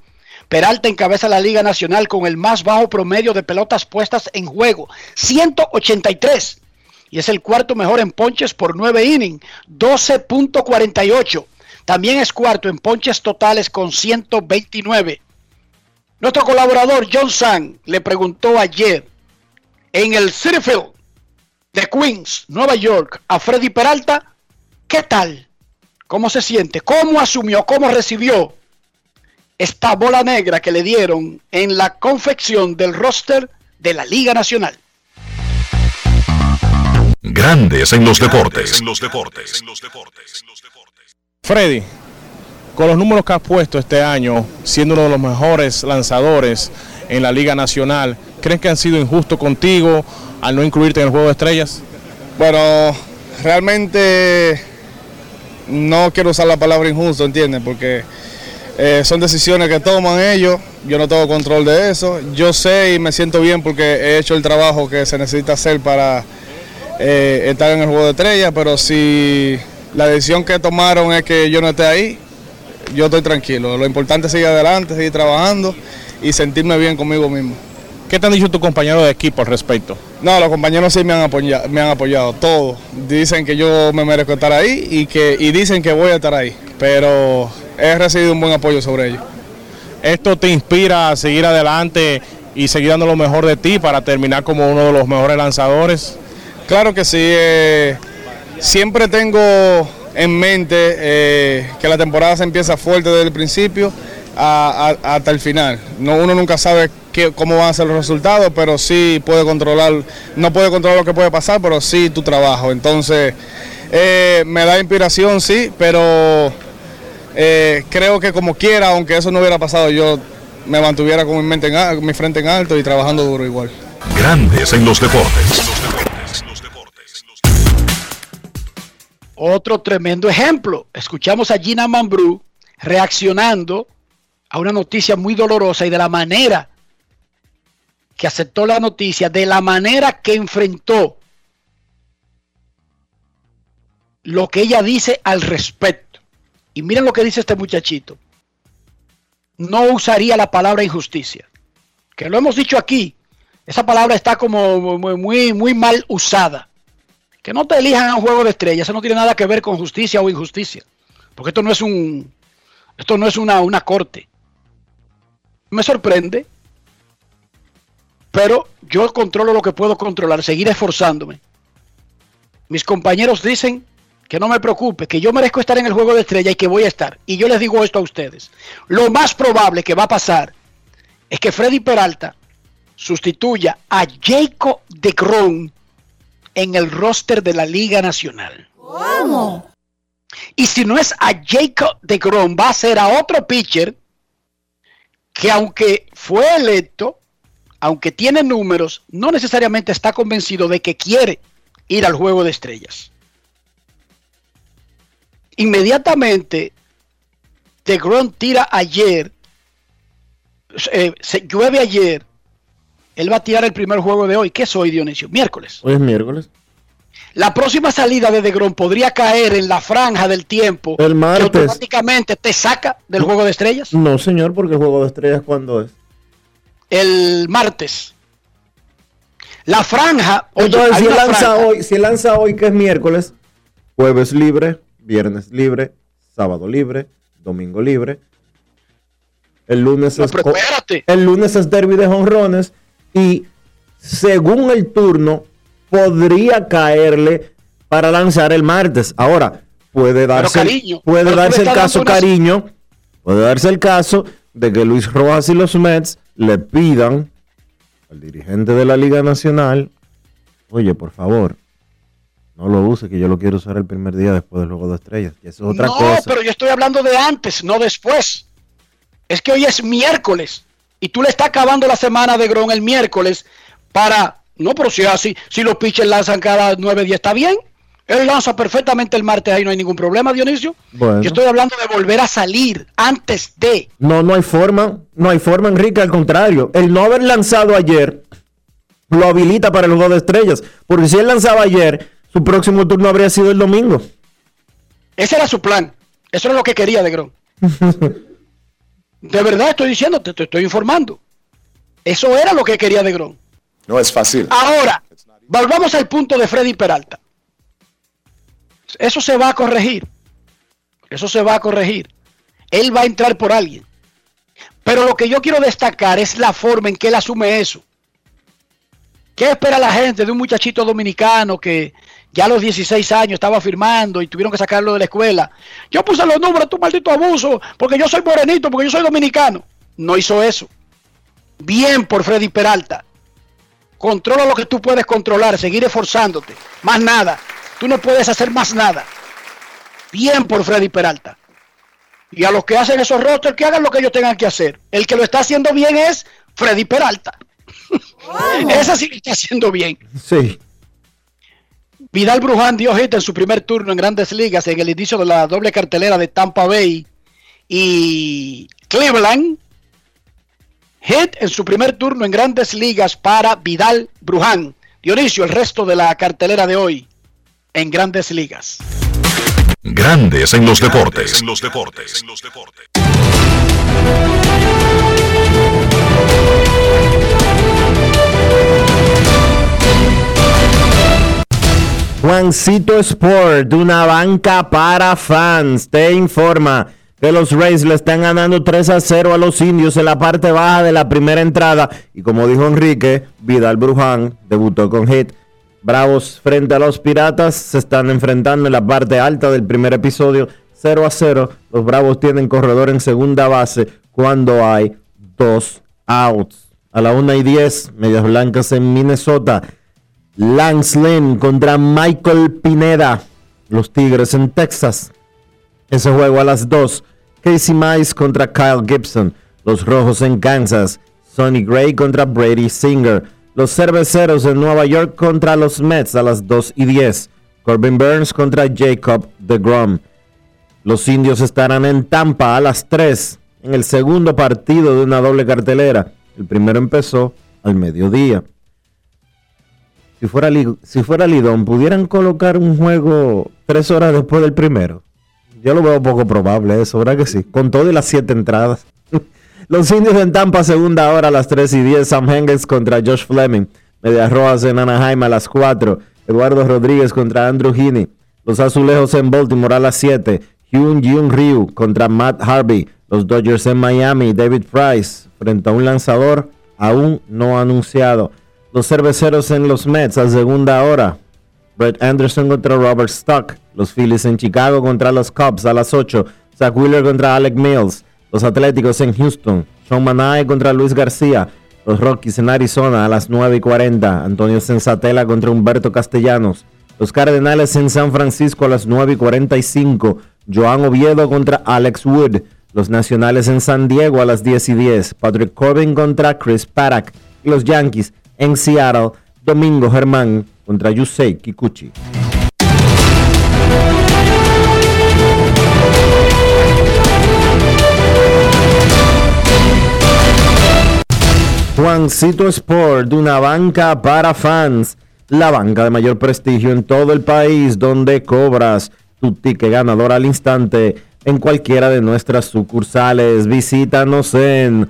Peralta encabeza la Liga Nacional con el más bajo promedio de pelotas puestas en juego, 183. Y es el cuarto mejor en ponches por 9 innings, 12.48. También es cuarto en ponches totales con 129. Nuestro colaborador John Sang le preguntó ayer en el City Field de Queens, Nueva York, a Freddy Peralta, ¿qué tal? ¿Cómo se siente? ¿Cómo asumió? ¿Cómo recibió esta bola negra que le dieron en la confección del roster de la Liga Nacional? Grandes en los deportes. En los deportes. Freddy, con los números que has puesto este año, siendo uno de los mejores lanzadores en la Liga Nacional, ¿crees que han sido injustos contigo al no incluirte en el juego de estrellas? Bueno, realmente no quiero usar la palabra injusto, ¿entiendes? Porque eh, son decisiones que toman ellos, yo no tengo control de eso. Yo sé y me siento bien porque he hecho el trabajo que se necesita hacer para eh, estar en el juego de estrellas, pero si la decisión que tomaron es que yo no esté ahí, yo estoy tranquilo. Lo importante es seguir adelante, seguir trabajando y sentirme bien conmigo mismo. ¿Qué te han dicho tus compañeros de equipo al respecto? No, los compañeros sí me han apoyado, me han apoyado, todos. Dicen que yo me merezco estar ahí y, que, y dicen que voy a estar ahí, pero he recibido un buen apoyo sobre ellos. ¿Esto te inspira a seguir adelante y seguir dando lo mejor de ti para terminar como uno de los mejores lanzadores? Claro que sí. Eh, siempre tengo en mente eh, que la temporada se empieza fuerte desde el principio hasta el final. No, uno nunca sabe cómo van a ser los resultados, pero sí puede controlar, no puede controlar lo que puede pasar, pero sí tu trabajo. Entonces, eh, me da inspiración, sí, pero creo que como quiera, aunque eso no hubiera pasado, yo me mantuviera con mi, mente en, mi frente en alto y trabajando duro igual. Grandes en los deportes. Otro tremendo ejemplo. Escuchamos a Gina Mambrú reaccionando a una noticia muy dolorosa y de la manera que aceptó la noticia, de la manera que enfrentó lo que ella dice al respecto. Y miren lo que dice este muchachito. No usaría la palabra injusticia. Que lo hemos dicho aquí. Esa palabra está como muy, muy, muy mal usada. Que no te elijan a un juego de estrellas, eso no tiene nada que ver con justicia o injusticia. Porque esto no es un. Esto no es una, una corte. Me sorprende. Pero yo controlo lo que puedo controlar, seguir esforzándome. Mis compañeros dicen que no me preocupe, que yo merezco estar en el juego de estrella y que voy a estar. Y yo les digo esto a ustedes. Lo más probable que va a pasar es que Freddy Peralta sustituya a Jacob de Grom en el roster de la Liga Nacional. ¿Cómo? Y si no es a Jacob de Grom, va a ser a otro pitcher que aunque fue electo, aunque tiene números, no necesariamente está convencido de que quiere ir al juego de estrellas. Inmediatamente, de Grom tira ayer, eh, se llueve ayer, él va a tirar el primer juego de hoy. ¿Qué es hoy, Dionisio? Miércoles. Hoy es miércoles. La próxima salida de Degrom podría caer en la franja del tiempo El martes. que automáticamente te saca del juego de estrellas. No, señor, porque el juego de estrellas, ¿cuándo es? El martes. La franja. oye, Entonces, si lanza franja. hoy, si lanza hoy, que es miércoles, jueves libre, viernes libre, sábado libre, domingo libre. El lunes No, es el lunes es derby de jonrones y según el turno podría caerle para lanzar el martes. Ahora puede darse cariño, puede darse el caso cariño, puede darse el caso de que Luis Rojas y los Mets le pidan al dirigente de la Liga Nacional, oye, por favor, no lo use, que yo lo quiero usar el primer día después del juego de estrellas. Y eso es otra no, cosa. pero yo estoy hablando de antes, no después. Es que hoy es miércoles y tú le estás acabando la semana de Gron el miércoles para. No, pero si así, si los pitchers lanzan cada nueve días, está bien. Él lanza perfectamente el martes, ahí no hay ningún problema, Dionisio. Bueno. Yo estoy hablando de volver a salir antes de. No, no hay forma, no hay forma, Enrique, al contrario. El no haber lanzado ayer lo habilita para el juego de estrellas. Porque si él lanzaba ayer, su próximo turno habría sido el domingo. Ese era su plan. Eso era lo que quería de Grom. de verdad estoy diciendo, te, te estoy informando. Eso era lo que quería de Grom. No es fácil. Ahora, volvamos al punto de Freddy Peralta. Eso se va a corregir. Eso se va a corregir. Él va a entrar por alguien. Pero lo que yo quiero destacar es la forma en que él asume eso. ¿Qué espera la gente de un muchachito dominicano que ya a los 16 años estaba firmando y tuvieron que sacarlo de la escuela? Yo puse los números, tu maldito abuso, porque yo soy morenito, porque yo soy dominicano. No hizo eso. Bien por Freddy Peralta. Controla lo que tú puedes controlar, seguir esforzándote. Más nada. Tú no puedes hacer más nada. Bien por Freddy Peralta. Y a los que hacen esos rosters, que hagan lo que ellos tengan que hacer. El que lo está haciendo bien es Freddy Peralta. Ese sí que está haciendo bien. Sí. Vidal Bruján dio hit en su primer turno en Grandes Ligas en el inicio de la doble cartelera de Tampa Bay y Cleveland. Hit en su primer turno en Grandes Ligas para Vidal Bruján. Dionisio, el resto de la cartelera de hoy en Grandes Ligas. Grandes en los deportes. En los deportes. Juancito Sport, una banca para fans, te informa que los Rays le están ganando 3 a 0 a los indios en la parte baja de la primera entrada. Y como dijo Enrique, Vidal Bruján debutó con hit. Bravos frente a los Piratas se están enfrentando en la parte alta del primer episodio 0 a 0. Los Bravos tienen corredor en segunda base cuando hay dos outs. A la 1 y 10, Medias Blancas en Minnesota. Lance Lynn contra Michael Pineda. Los Tigres en Texas. Ese juego a las 2. Casey Mize contra Kyle Gibson. Los Rojos en Kansas. Sonny Gray contra Brady Singer. Los Cerveceros en Nueva York contra los Mets a las 2 y 10. Corbin Burns contra Jacob DeGrom. Los Indios estarán en Tampa a las 3 en el segundo partido de una doble cartelera. El primero empezó al mediodía. Si fuera, si fuera Lidón, ¿pudieran colocar un juego tres horas después del primero? Yo lo veo poco probable eso, ¿verdad que sí? Con todo y las siete entradas. Los indios en Tampa, segunda hora a las 3 y 10. Sam Hengels contra Josh Fleming. Medias Rojas en Anaheim a las 4. Eduardo Rodríguez contra Andrew Heaney. Los Azulejos en Baltimore a las 7. Hyun Jung Ryu contra Matt Harvey. Los Dodgers en Miami. David Price frente a un lanzador aún no anunciado. Los Cerveceros en los Mets a segunda hora. Brett Anderson contra Robert Stock. Los Phillies en Chicago contra los Cubs a las 8. Zach Wheeler contra Alec Mills. Los Atléticos en Houston. Sean Manae contra Luis García. Los Rockies en Arizona a las 9 y 40. Antonio Sensatela contra Humberto Castellanos. Los Cardenales en San Francisco a las 9 y 45. Joan Oviedo contra Alex Wood. Los Nacionales en San Diego a las 10 y 10. Patrick Corbin contra Chris Paddock. Los Yankees en Seattle. Domingo Germán contra Yusei Kikuchi. Juancito Sport, una banca para fans, la banca de mayor prestigio en todo el país, donde cobras tu ticket ganador al instante en cualquiera de nuestras sucursales. Visítanos en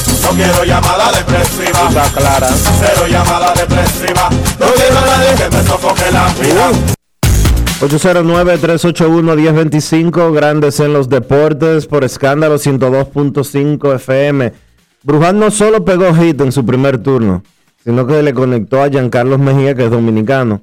No quiero llamada depresiva. Está clara. Cero llamada depresiva. No quiero a nadie que me sofoque la vida. 809-381-1025, grandes en los deportes, por escándalo 102.5 FM. Bruján no solo pegó hit en su primer turno, sino que le conectó a Giancarlos Mejía, que es dominicano.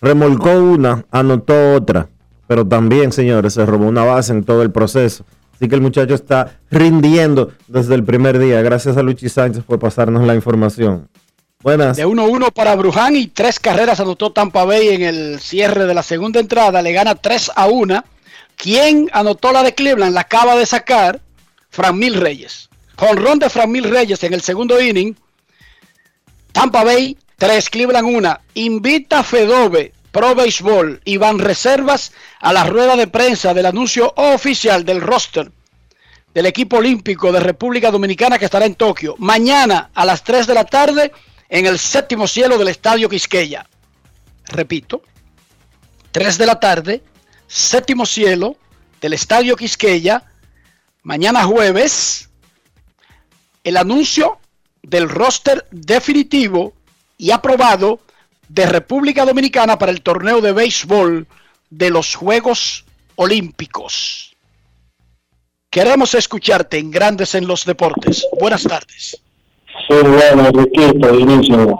Remolcó una, anotó otra, pero también, señores, se robó una base en todo el proceso. Así que el muchacho está rindiendo desde el primer día. Gracias a Luchi Sánchez por pasarnos la información. Buenas. De 1-1 para Bruján y tres carreras anotó Tampa Bay en el cierre de la segunda entrada. Le gana 3 a 1. ¿Quién anotó la de Cleveland? La acaba de sacar Fran Mil Reyes. Ron de Fran Mil Reyes en el segundo inning. Tampa Bay 3, Cleveland 1. Invita a Fedove, Pro Baseball y van reservas a la rueda de prensa del anuncio oficial del roster del equipo olímpico de República Dominicana que estará en Tokio. Mañana a las 3 de la tarde en el séptimo cielo del Estadio Quisqueya. Repito, 3 de la tarde, séptimo cielo del Estadio Quisqueya. Mañana jueves, el anuncio del roster definitivo y aprobado de República Dominicana para el torneo de béisbol de los Juegos Olímpicos. Queremos escucharte en Grandes en los Deportes. Buenas tardes. Sí, bueno, Riquito, inicio.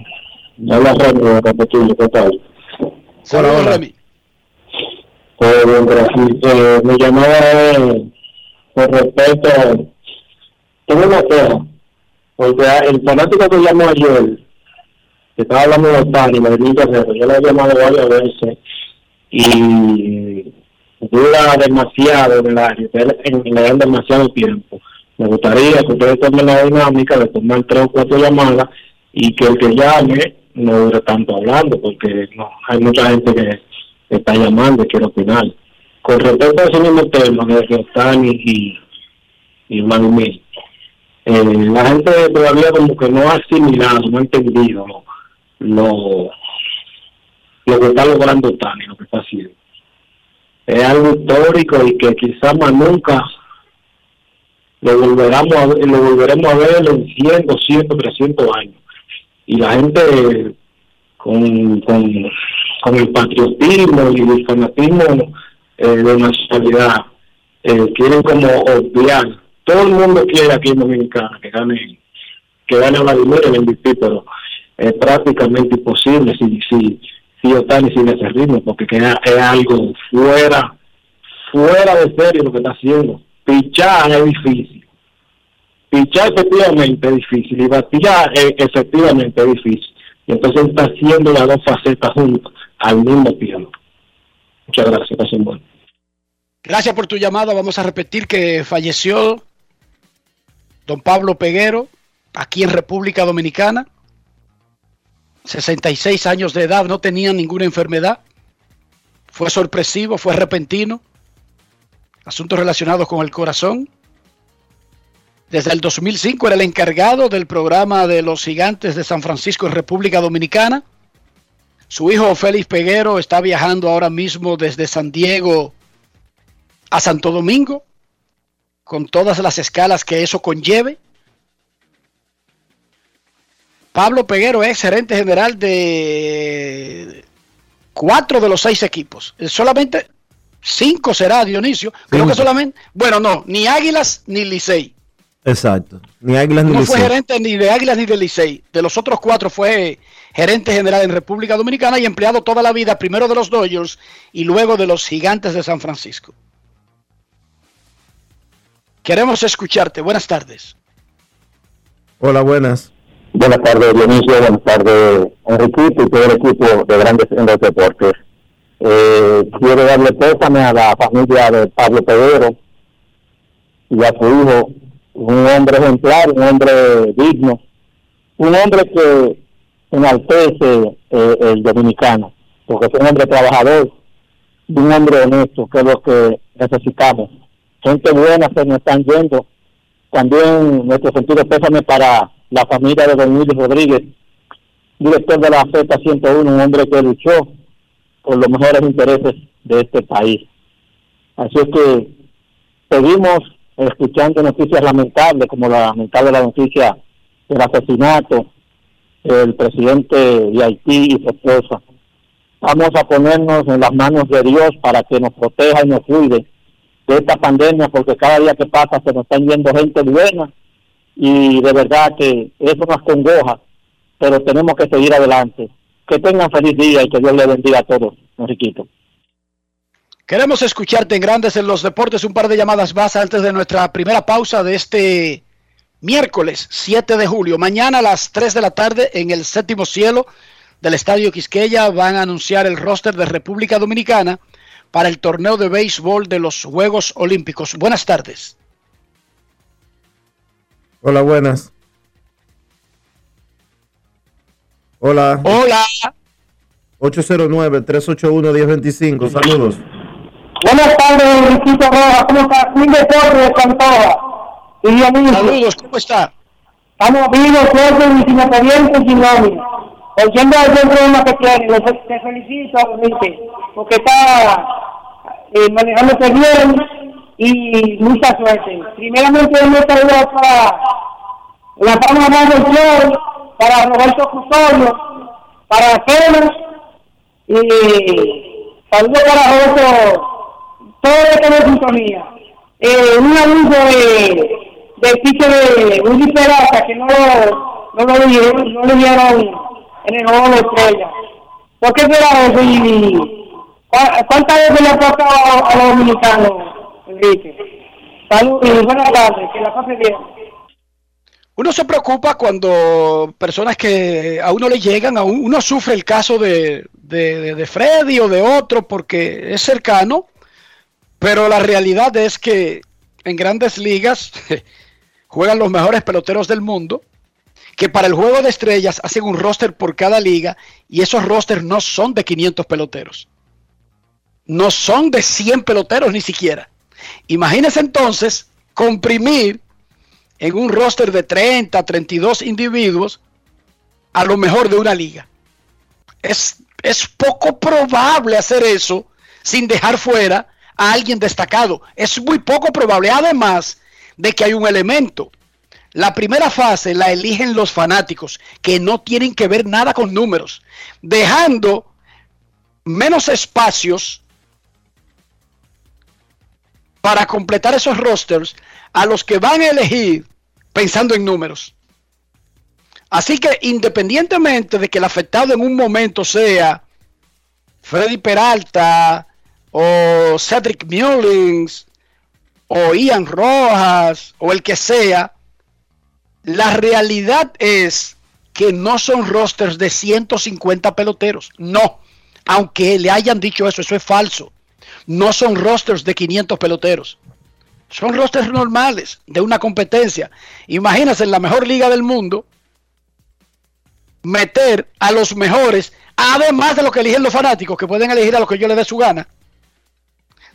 Habla Remy de Capetillo, ¿qué tal? Saludos, Remy. Pues bien, gracias. Eh, me llamaba eh, por respecto a... Tengo una queja, porque el fanático que llamó ayer, que estaba hablando de Tani, me dijo que yo lo he llamado varias veces y dura demasiado en el área, le dan demasiado tiempo. Me gustaría que ustedes tomen la dinámica de tomar tres o cuatro llamadas y que el que llame no dure tanto hablando, porque no hay mucha gente que está llamando y quiere opinar. Con respecto a ese mismo tema de Tani y, y Manu eh, la gente todavía como que no ha asimilado, no ha entendido lo, lo que está logrando Tani, lo que está haciendo. Es algo histórico y que quizás más nunca lo volveremos a ver, lo volveremos a ver en 100, 200, 300 años. Y la gente con, con, con el patriotismo y el fanatismo eh, de nacionalidad eh, quieren como obviar. Todo el mundo quiere aquí en Dominicana que gane que gane Vladimir el MVP, pero es prácticamente imposible si si si Otani sigue ese ritmo porque es algo fuera fuera de serio lo que está haciendo. Pichar es difícil. Pichar efectivamente es difícil y batear efectivamente es difícil. Y entonces está haciendo las dos facetas juntas al mismo tiempo. Muchas gracias pasen bueno gracias por tu llamada. Vamos a repetir que falleció don Pablo Peguero aquí en República Dominicana 66 años de edad, no tenía ninguna enfermedad. Fue sorpresivo, fue repentino. Asuntos relacionados con el corazón. Desde el 2005 era el encargado del programa de los gigantes de San Francisco en República Dominicana. Su hijo Félix Peguero está viajando ahora mismo desde San Diego a Santo Domingo, con todas las escalas que eso conlleve. Pablo Peguero es gerente general de cuatro de los seis equipos. Solamente cinco será Dionisio. Creo que solamente, bueno, no, ni Águilas ni Licey. Exacto, ni Águilas ni No fue gerente ni de Águilas ni de Licey. De los otros cuatro fue gerente general en República Dominicana y empleado toda la vida, primero de los Dodgers y luego de los Gigantes de San Francisco. Queremos escucharte. Buenas tardes. Hola, buenas. Buenas tardes, Dionisio. Buenas tardes, Enriquito y todo el equipo de Grandes en los Deportes. Eh, quiero darle pésame a la familia de Pablo Pedro y a su hijo, un hombre ejemplar, un hombre digno, un hombre que enaltece eh, el dominicano, porque es un hombre trabajador un hombre honesto, que es lo que necesitamos. Gente buena se nos están yendo. También nuestro sentido pésame para la familia de Don Luis Rodríguez, director de la Z101, un hombre que luchó por los mejores intereses de este país. Así es que seguimos escuchando noticias lamentables, como la lamentable la noticia del asesinato del presidente de Haití y su esposa. Vamos a ponernos en las manos de Dios para que nos proteja y nos cuide de esta pandemia, porque cada día que pasa se nos están yendo gente buena y de verdad que eso nos congoja, pero tenemos que seguir adelante. Que tengan feliz día y que Dios les bendiga a todos, Enriquito. Queremos escucharte en Grandes en los Deportes. Un par de llamadas más antes de nuestra primera pausa de este miércoles 7 de julio. Mañana a las 3 de la tarde en el séptimo cielo del Estadio Quisqueya van a anunciar el roster de República Dominicana para el torneo de béisbol de los Juegos Olímpicos. Buenas tardes. Hola, buenas. Hola. Hola. 809-381-1025. Saludos. Buenas tardes, Enriquito Rojas. ¿Cómo está? Fin de Torres con toda. Y Dionisio. Saludos, ¿cómo está? Estamos vivos, fuertes y sin expedientes y sin nómina. Oyendo el buen programa que tiene. Te felicito, Enrique, porque está eh, manejándose bien y mucha suerte. Primeramente, hemos traído para la fama más del show, para Roberto Custodio, para Félix y saludos para Roberto, todo el que en sintonía. Eh, un anuncio de, del pitcher de Willy Peraza que no no lo dieron, no en el juego de estrella. ¿Por qué será eso? Y, ¿cu- ¿Cuántas veces le ha tocado a los dominicanos, Enrique? Que la pase bien. Uno se preocupa cuando personas que a uno le llegan, a un- uno sufre el caso de, de, de- de Freddy o de otro porque es cercano, pero la realidad es que en grandes ligas juegan los mejores peloteros del mundo, que para el juego de estrellas hacen un roster por cada liga y esos rosters no son de 500 peloteros, no son de 100 peloteros ni siquiera. Imagínense entonces comprimir en un roster de 30, 32 individuos a lo mejor de una liga. Es, es poco probable hacer eso sin dejar fuera a alguien destacado. Es muy poco probable. Además de que hay un elemento. La primera fase la eligen los fanáticos, que no tienen que ver nada con números, dejando menos espacios para completar esos rosters a los que van a elegir pensando en números. Así que independientemente de que el afectado en un momento sea Freddy Peralta o Cedric Mullins o Ian Rojas o el que sea, la realidad es que no son rosters de 150 peloteros. No, aunque le hayan dicho eso, eso es falso. No son rosters de 500 peloteros. Son rosters normales de una competencia. Imagínense en la mejor liga del mundo meter a los mejores, además de lo que eligen los fanáticos, que pueden elegir a lo que yo le dé su gana.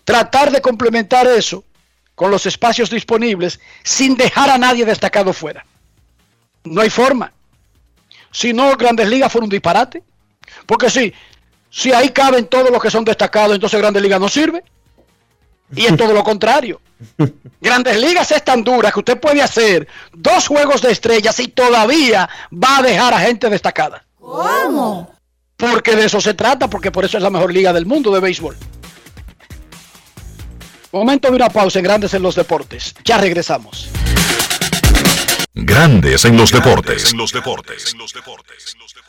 Tratar de complementar eso con los espacios disponibles sin dejar a nadie destacado fuera. No hay forma. Si no, Grandes Ligas fueron un disparate. Porque si, si ahí caben todos los que son destacados, entonces Grandes Ligas no sirve. Y es todo lo contrario. Grandes Ligas es tan dura que usted puede hacer dos juegos de estrellas y todavía va a dejar a gente destacada. ¿Cómo? Porque de eso se trata, porque por eso es la mejor liga del mundo de béisbol. Momento de una pausa en Grandes en los Deportes. Ya regresamos. Grandes en los deportes. En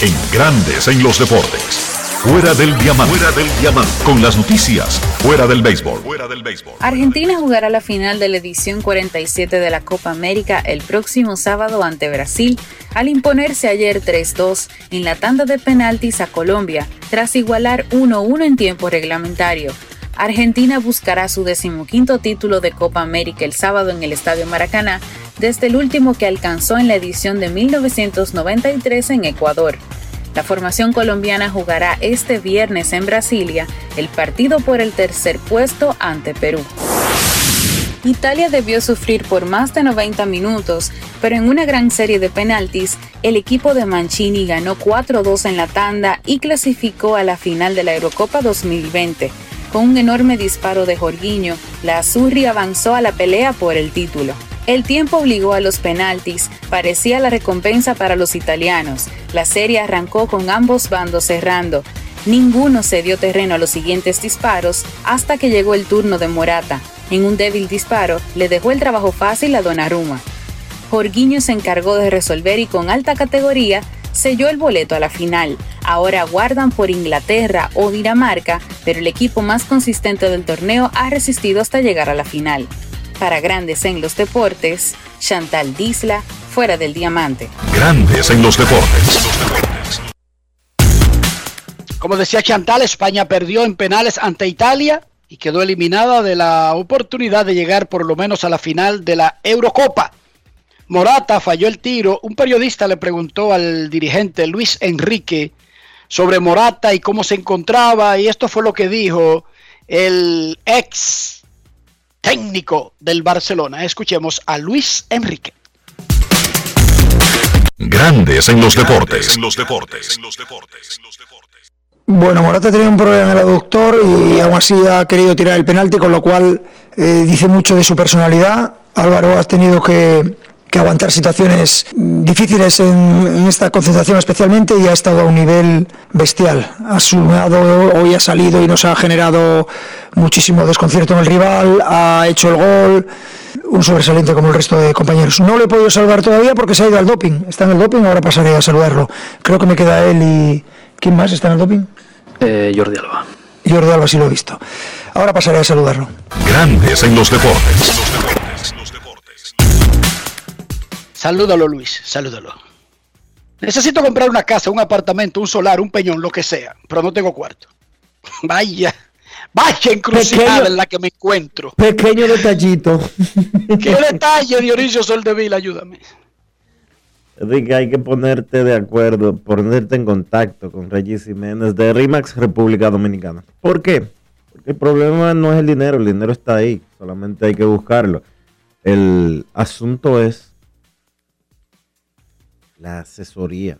En Grandes en los Deportes. Fuera del diamante. Fuera del diamante. Con las noticias. Fuera del béisbol. Fuera del béisbol. Argentina jugará la final de la edición 47 de la Copa América el próximo sábado ante Brasil al imponerse ayer 3-2 en la tanda de penaltis a Colombia tras igualar 1-1 en tiempo reglamentario. Argentina buscará su decimoquinto título de Copa América el sábado en el Estadio Maracaná, desde el último que alcanzó en la edición de 1993 en Ecuador. La formación colombiana jugará este viernes en Brasilia el partido por el tercer puesto ante Perú. Italia debió sufrir por más de 90 minutos, pero en una gran serie de penaltis, el equipo de Mancini ganó 4-2 en la tanda y clasificó a la final de la Eurocopa 2020. Con un enorme disparo de Jorginho, la Azzurri avanzó a la pelea por el título. El tiempo obligó a los penaltis, parecía la recompensa para los italianos. La serie arrancó con ambos bandos cerrando. Ninguno se dio terreno a los siguientes disparos hasta que llegó el turno de Morata. En un débil disparo, le dejó el trabajo fácil a Donnarumma. Jorginho se encargó de resolver y con alta categoría selló el boleto a la final. Ahora aguardan por Inglaterra o Dinamarca, pero el equipo más consistente del torneo ha resistido hasta llegar a la final. Para Grandes en los Deportes, Chantal Disla, fuera del diamante. Grandes en los deportes. Como decía Chantal, España perdió en penales ante Italia y quedó eliminada de la oportunidad de llegar por lo menos a la final de la Eurocopa. Morata falló el tiro. Un periodista le preguntó al dirigente Luis Enrique sobre Morata y cómo se encontraba y esto fue lo que dijo el ex técnico del Barcelona. Escuchemos a Luis Enrique. Grandes en los deportes. En los deportes. Bueno, Morata tenía un problema en el aductor y aún así ha querido tirar el penalti, con lo cual eh, dice mucho de su personalidad. Álvaro ha tenido que, que aguantar situaciones difíciles en, esta concentración especialmente y ha estado a un nivel bestial. Ha sumado, hoy ha salido y nos ha generado muchísimo desconcierto en el rival, ha hecho el gol, un sobresaliente como el resto de compañeros. No le he podido salvar todavía porque se ha ido al doping, está en el doping, ahora pasaré a saludarlo. Creo que me queda él y... ¿Quién más está en el doping? Eh, Jordi Alba. Jordi Alba sí lo he visto. Ahora pasaré a saludarlo. Grandes en los deportes. Salúdalo, Luis, salúdalo. Necesito comprar una casa, un apartamento, un solar, un peñón, lo que sea, pero no tengo cuarto. Vaya, vaya encrucijada en la que me encuentro. Pequeño detallito. ¿Qué detalle, Dionisio Soldevil? Ayúdame. Enrique, hay que ponerte de acuerdo, ponerte en contacto con Regis Jiménez de RIMAX República Dominicana. ¿Por qué? Porque el problema no es el dinero, el dinero está ahí, solamente hay que buscarlo. El asunto es la asesoría,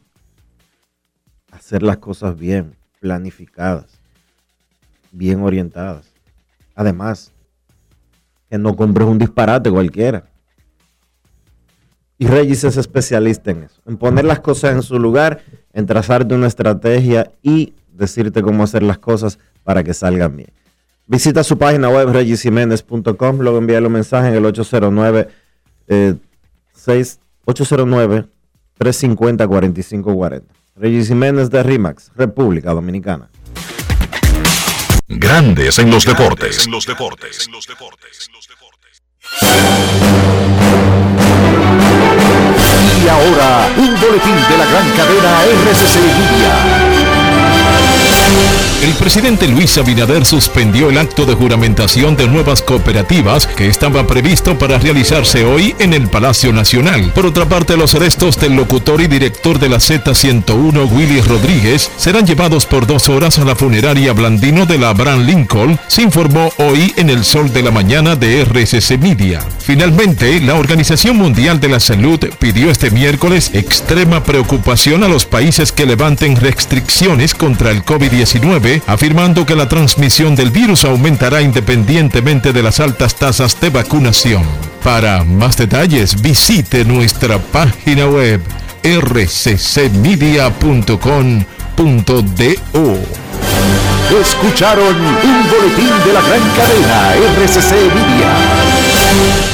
hacer las cosas bien, planificadas, bien orientadas. Además, que no compres un disparate cualquiera. Y Regis es especialista en eso, en poner las cosas en su lugar, en trazarte una estrategia y decirte cómo hacer las cosas para que salgan bien. Visita su página web regisjiménez.com, luego envíale un mensaje en el 809 6, 809 350-4540. Regis Jiménez de RIMAX, República Dominicana. Grandes en los deportes. En los deportes. Y ahora, un boletín de la gran cadena RCC Media. El presidente Luis Abinader suspendió el acto de juramentación de nuevas cooperativas que estaba previsto para realizarse hoy en el Palacio Nacional. Por otra parte, los restos del locutor y director de la Z101, Willy Rodríguez, serán llevados por dos horas a la funeraria Blandino de la Abraham Lincoln, se informó hoy en el Sol de la Mañana de RCC Media. Finalmente, la Organización Mundial de la Salud pidió este miércoles extrema preocupación a los países que levanten restricciones contra el COVID-19, afirmando que la transmisión del virus aumentará independientemente de las altas tasas de vacunación. Para más detalles, visite nuestra página web rccmedia.com.do. Escucharon un boletín de la gran cadena RCC Media.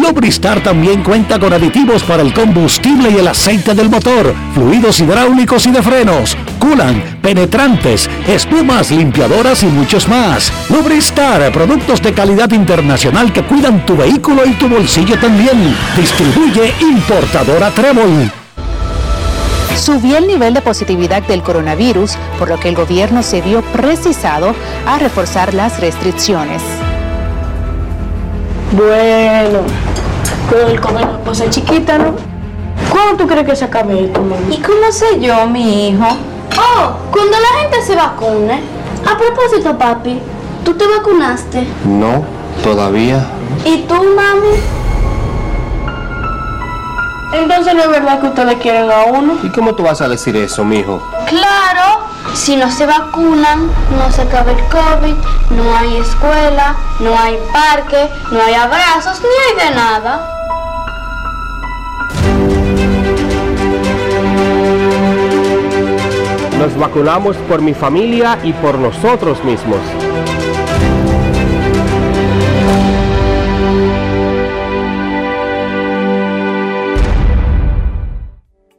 Lubristar también cuenta con aditivos para el combustible y el aceite del motor fluidos hidráulicos y de frenos, culan, penetrantes, espumas, limpiadoras y muchos más. Lubristar, productos de calidad internacional que cuidan tu vehículo y tu bolsillo también. Distribuye importadora Trébol. Subió el nivel de positividad del coronavirus, por lo que el gobierno se vio precisado a reforzar las restricciones. Bueno, con el comer cosa chiquita, ¿no? ¿Cuándo tú crees que se acabe esto, mami? ¿Y cómo sé yo, mi hijo? Oh, cuando la gente se vacune. A propósito, papi, ¿tú te vacunaste? No, todavía. ¿Y tú, mami? Entonces no es verdad que ustedes quieren a uno. ¿Y cómo tú vas a decir eso, mijo? Claro, si no se vacunan, no se acaba el COVID, no hay escuela, no hay parque, no hay abrazos, ni hay de nada. Nos vacunamos por mi familia y por nosotros mismos.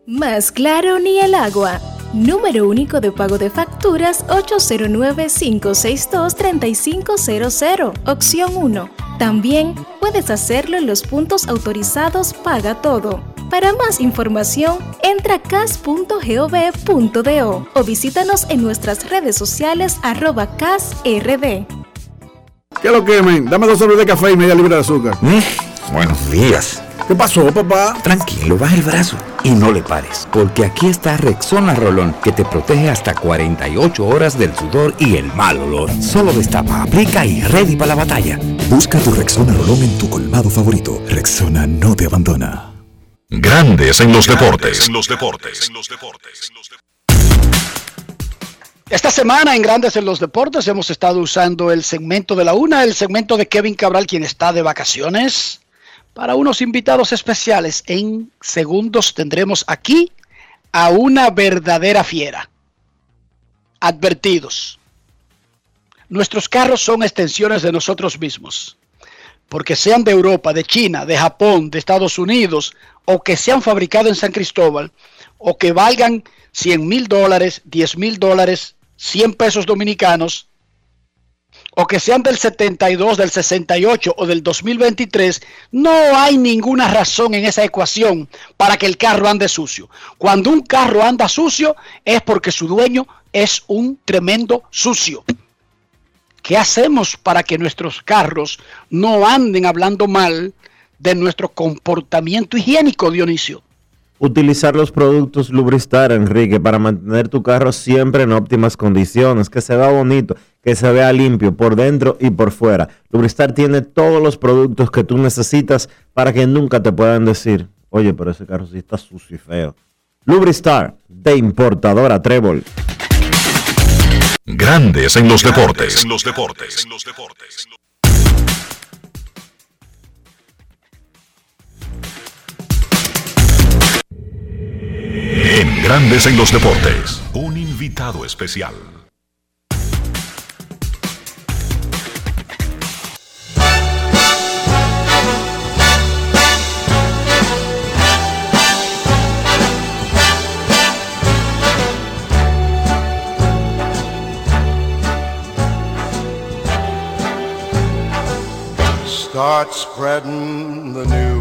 Más claro ni el agua. Número único de pago de facturas 809-562-3500, opción 1. También puedes hacerlo en los puntos autorizados Paga Todo. Para más información, entra a cas.gov.do o visítanos en nuestras redes sociales arroba casrd. ¿Qué lo quemen? Dame dos sorbos de café y media libra de azúcar. buenos días. ¿Qué pasó, papá? Tranquilo, baja el brazo y no le pares, porque aquí está Rexona Rolón, que te protege hasta 48 horas del sudor y el mal olor. Solo destapa, aplica y ready para la batalla. Busca tu Rexona Rolón en tu colmado favorito. Rexona no te abandona. Grandes en los deportes. En los deportes. Esta semana en Grandes en los Deportes hemos estado usando el segmento de la una, el segmento de Kevin Cabral, quien está de vacaciones. Para unos invitados especiales, en segundos tendremos aquí a una verdadera fiera. Advertidos. Nuestros carros son extensiones de nosotros mismos. Porque sean de Europa, de China, de Japón, de Estados Unidos, o que sean fabricados en San Cristóbal, o que valgan 100 mil dólares, 10 mil dólares, 100 pesos dominicanos, o que sean del 72, del 68 o del 2023, no hay ninguna razón en esa ecuación para que el carro ande sucio. Cuando un carro anda sucio es porque su dueño es un tremendo sucio. ¿Qué hacemos para que nuestros carros no anden hablando mal de nuestro comportamiento higiénico, Dionisio? Utilizar los productos Lubristar, Enrique, para mantener tu carro siempre en óptimas condiciones, que se vea bonito, que se vea limpio por dentro y por fuera. Lubristar tiene todos los productos que tú necesitas para que nunca te puedan decir, oye, pero ese carro sí está sucio y feo. Lubristar, de importadora Trébol. Grandes en los deportes. En los deportes. En los deportes. En Grandes en los deportes. Un invitado especial. Start spreading the news.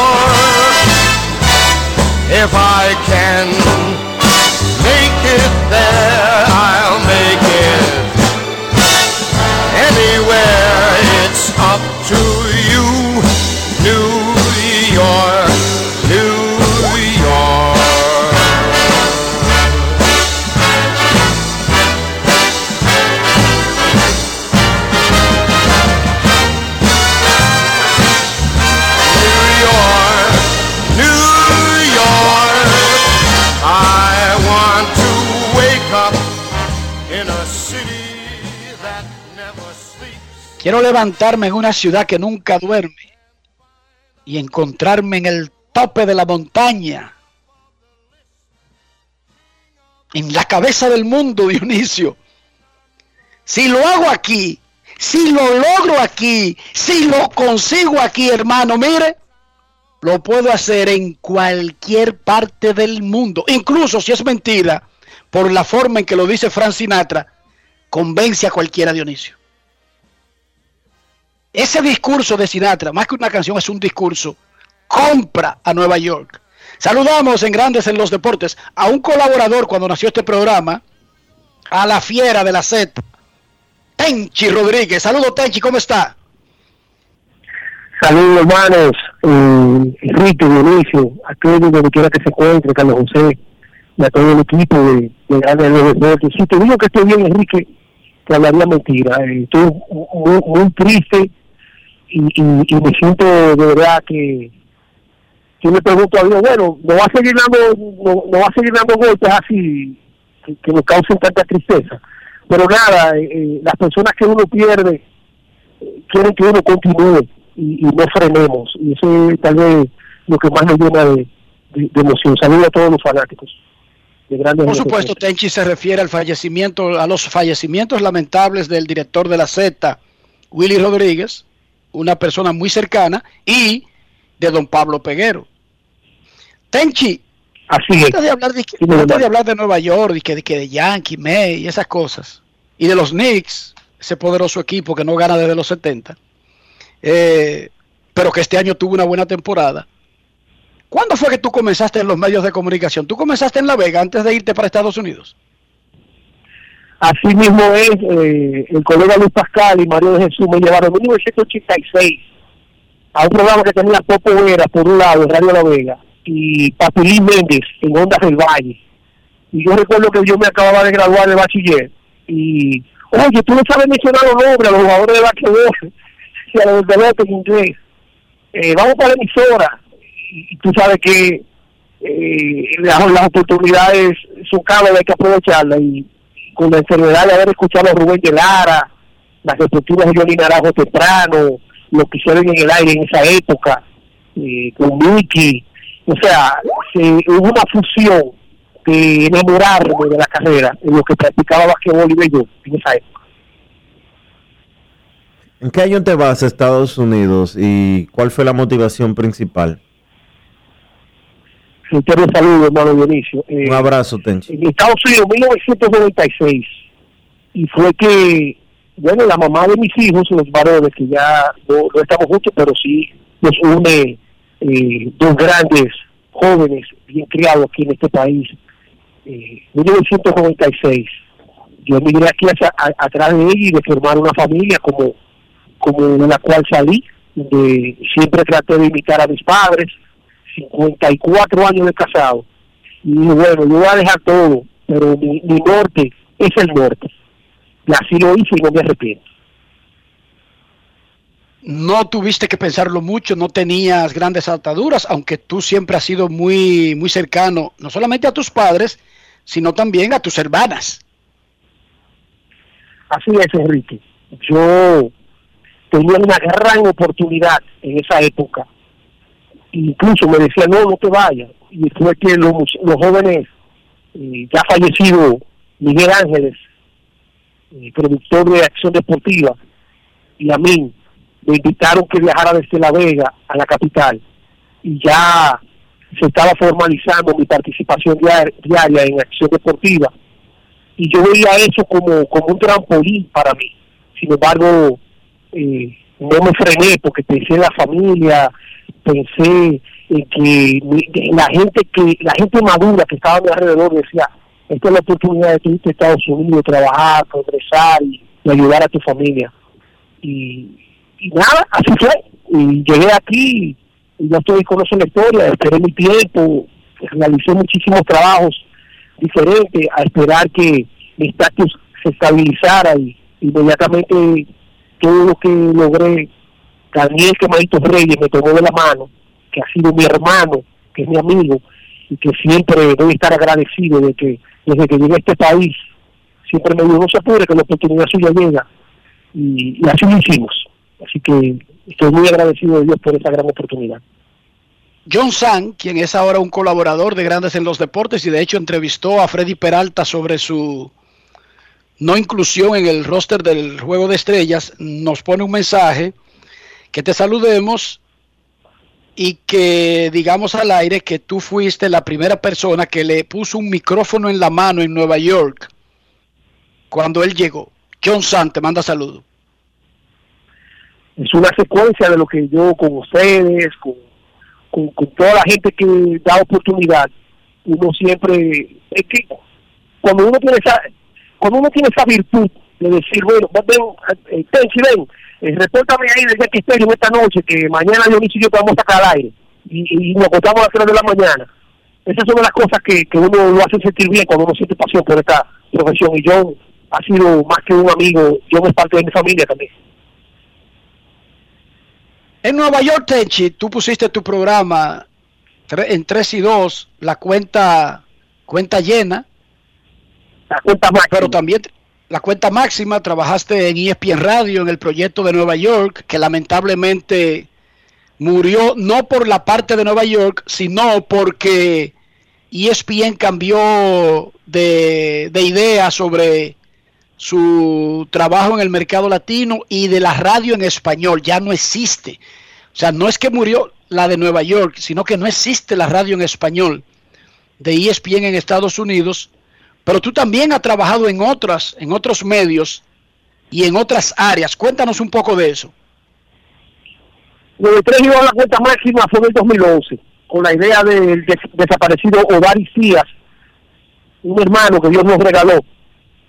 If I can make it there, I'll make it anywhere. It's up to Quiero levantarme en una ciudad que nunca duerme y encontrarme en el tope de la montaña, en la cabeza del mundo, Dionisio. Si lo hago aquí, si lo logro aquí, si lo consigo aquí, hermano, mire, lo puedo hacer en cualquier parte del mundo, incluso si es mentira, por la forma en que lo dice Frank Sinatra, convence a cualquiera, Dionisio. Ese discurso de Sinatra, más que una canción, es un discurso. Compra a Nueva York. Saludamos en Grandes en los Deportes a un colaborador cuando nació este programa, a la fiera de la Z, Tenchi Rodríguez. Saludos, Tenchi, ¿cómo está? Saludos, hermanos. Eh, Enrique, Dionisio, a todos donde quiera que se encuentre, Carlos José, y a todo el equipo de, de Grandes en los Deportes. Si te digo que estoy bien, Enrique, te hablaría mentira. Eh, estoy muy, muy triste y, y, y me siento de verdad que yo me pregunto a Dios, bueno, no va a seguir dando, no, no va a seguir dando golpes así que, que nos causen tanta tristeza. Pero nada, eh, eh, las personas que uno pierde eh, quieren que uno continúe y, y no frenemos. Y eso es tal vez lo que más nos llena de, de, de emoción. Saludos a todos los fanáticos. Por supuesto. Tenchi se refiere al fallecimiento, a los fallecimientos lamentables del director de la Z, Willy Rodríguez, una persona muy cercana, y de don Pablo Peguero. Tenchi, Así antes de hablar de, antes de hablar de Nueva York, de, que, de, de Yankee, May y esas cosas, y de los Knicks, ese poderoso equipo que no gana desde los 70, eh, pero que este año tuvo una buena temporada. ¿Cuándo fue que tú comenzaste en los medios de comunicación? ¿Tú comenzaste en La Vega antes de irte para Estados Unidos? Así mismo es, eh, el colega Luis Pascal y Mario de Jesús me llevaron en 1986 a un programa que tenía Popo Vera por un lado en Radio La Vega y Papilín Méndez en Ondas del Valle. Y yo recuerdo que yo me acababa de graduar de bachiller y Oye, tú no sabes mencionar los nombres a los jugadores de basquetbol y a los de en inglés. Eh, vamos para la emisora y tú sabes que eh, las, oportunidades son caras, hay que aprovecharlas y con la enfermedad de haber escuchado a Rubén de Lara, las respectivas de Johnny Naranjo temprano, lo que hicieron en el aire en esa época, eh, con Mickey, o sea, hubo una fusión de enamorarme de la carrera en lo que practicaba basquetbol y yo en esa época. ¿En qué año te vas a Estados Unidos y cuál fue la motivación principal? Sincero saludo, hermano Dionisio. Eh, Un abrazo, Tenchi. En Estados Unidos, 1996. Y fue que, bueno, la mamá de mis hijos, los varones, que ya no, estamos juntos, pero sí nos une eh, dos grandes jóvenes bien criados aquí en este país. Eh, 1996. Yo emigré aquí atrás de ella y de formar una familia como, como de la cual salí. De, siempre traté de imitar a mis padres 54 años de casado. Y bueno, yo voy a dejar todo, pero mi, norte es el norte. Y así lo hice y no me arrepiento. No tuviste que pensarlo mucho, no tenías grandes ataduras, aunque tú siempre has sido muy, muy cercano, no solamente a tus padres, sino también a tus hermanas. Así es, Enrique. Yo tenía una gran oportunidad en esa época incluso me decía, no, no te vayas. Y fue que los, los jóvenes, eh, ya fallecido Miguel Ángeles, eh, productor de Acción Deportiva, y a mí, me invitaron que viajara desde La Vega a la capital. Y ya se estaba formalizando mi participación diaria, en Acción Deportiva. Y yo veía eso como, como un trampolín para mí. Sin embargo, eh, no me frené porque pensé en la familia, pensé en que la gente que la gente madura que estaba a mi alrededor decía esta es la oportunidad de tu irte a Estados Unidos trabajar progresar y, ayudar a tu familia y, nada así fue. Y llegué aquí y ya estoy conociendo la historia esperé mi tiempo realicé muchísimos trabajos diferentes a esperar que mi estatus se estabilizara y inmediatamente todo lo que logré Daniel Quemadito Reyes me tomó de la mano, que ha sido mi hermano, que es mi amigo, y que siempre a estar agradecido de que desde que llegué a este país, siempre me dijo, no se apure, que la oportunidad suya llega. Y, así lo hicimos. Así que estoy muy agradecido de Dios por esa gran oportunidad. John San, quien es ahora un colaborador de Grandes en los Deportes y de hecho entrevistó a Freddy Peralta sobre su no inclusión en el roster del Juego de Estrellas, nos pone un mensaje que te saludemos y que digamos al aire que tú fuiste la primera persona que le puso un micrófono en la mano en Nueva York cuando él llegó. John San te manda saludos. Es una secuencia de lo que yo con ustedes, con, con, toda la gente que da oportunidad, uno siempre, es que cuando uno tiene esa, cuando uno tiene esa virtud de decir, bueno, ven, eh, ven, eh, repórtame ahí desde que estoy esta noche, que mañana yo y yo te vamos a sacar al aire. Y, nos acostamos a las 3 de la mañana. Esas son las cosas que, que uno lo hace sentir bien cuando uno siente pasión por esta profesión. Y John ha sido más que un amigo, John es parte de mi familia también. En Nueva York, Tenchi, tú pusiste tu programa en 3 y 2, la cuenta cuenta llena. La cuenta máxima. Pero también la cuenta máxima, trabajaste en ESPN Radio, en el proyecto de Nueva York, que lamentablemente murió no por la parte de Nueva York, sino porque ESPN cambió de, de idea sobre su trabajo en el mercado latino y de la radio en español. Ya no existe. O sea, no es que murió la de Nueva York, sino que no existe la radio en español de ESPN en Estados Unidos pero tú también has trabajado en otras, en otros medios y en otras áreas. Cuéntanos un poco de eso. Lo de tres a la cuenta máxima fue en el 2011, con la idea del desaparecido Ovaris Díaz, un hermano que Dios nos regaló,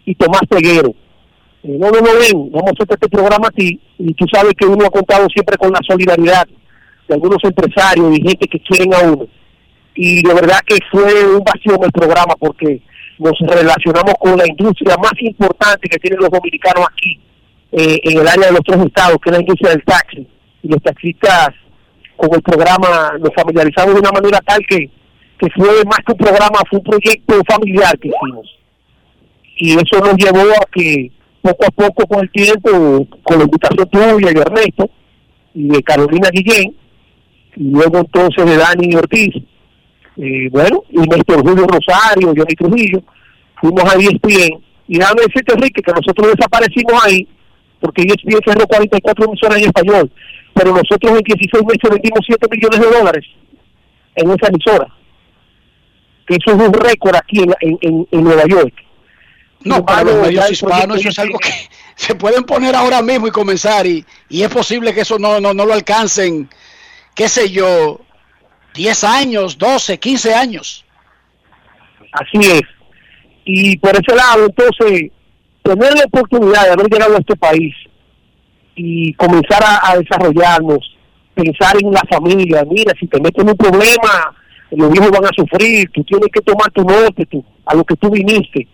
y Tomás Peguero. Eh, no, no, no, ven, vamos a hacer este programa aquí, y tú sabes que uno ha contado siempre con la solidaridad de algunos empresarios y gente que quieren a uno. Y de verdad que fue un vacío el programa porque nos relacionamos con la industria más importante que tienen los dominicanos aquí, eh, en el área de los tres estados, que es la industria del taxi. Y los taxistas con el programa nos familiarizamos de una manera tal que, que fue más que un programa, fue un proyecto familiar que hicimos. Y eso nos llevó a que poco a poco con el tiempo, con la invitación tuya y de Ernesto, y de Carolina Guillén, y luego entonces de Dani Ortiz, eh, bueno, y Néstor Julio Rosario, Johnny Trujillo, fuimos a ESPN, y déjame decirte, Enrique, que nosotros desaparecimos ahí, porque ESPN cerró 44 emisoras en español, pero nosotros en 16 meses vendimos 7 millones de dólares en esa emisora. Que eso es un récord aquí en, en, en Nueva York. No, para los medios hispanos eso es algo que se pueden poner ahora mismo y comenzar y, y es posible que eso no, no, no lo alcancen, qué sé yo, 10 años, 12, 15 años. Así es. Y por ese lado, entonces, tener la oportunidad de haber llegado a este país y comenzar a, desarrollarnos, pensar en la familia, mira, si te metes en un problema, los hijos van a sufrir, tú tienes que tomar tu norte tú, a lo que tú viniste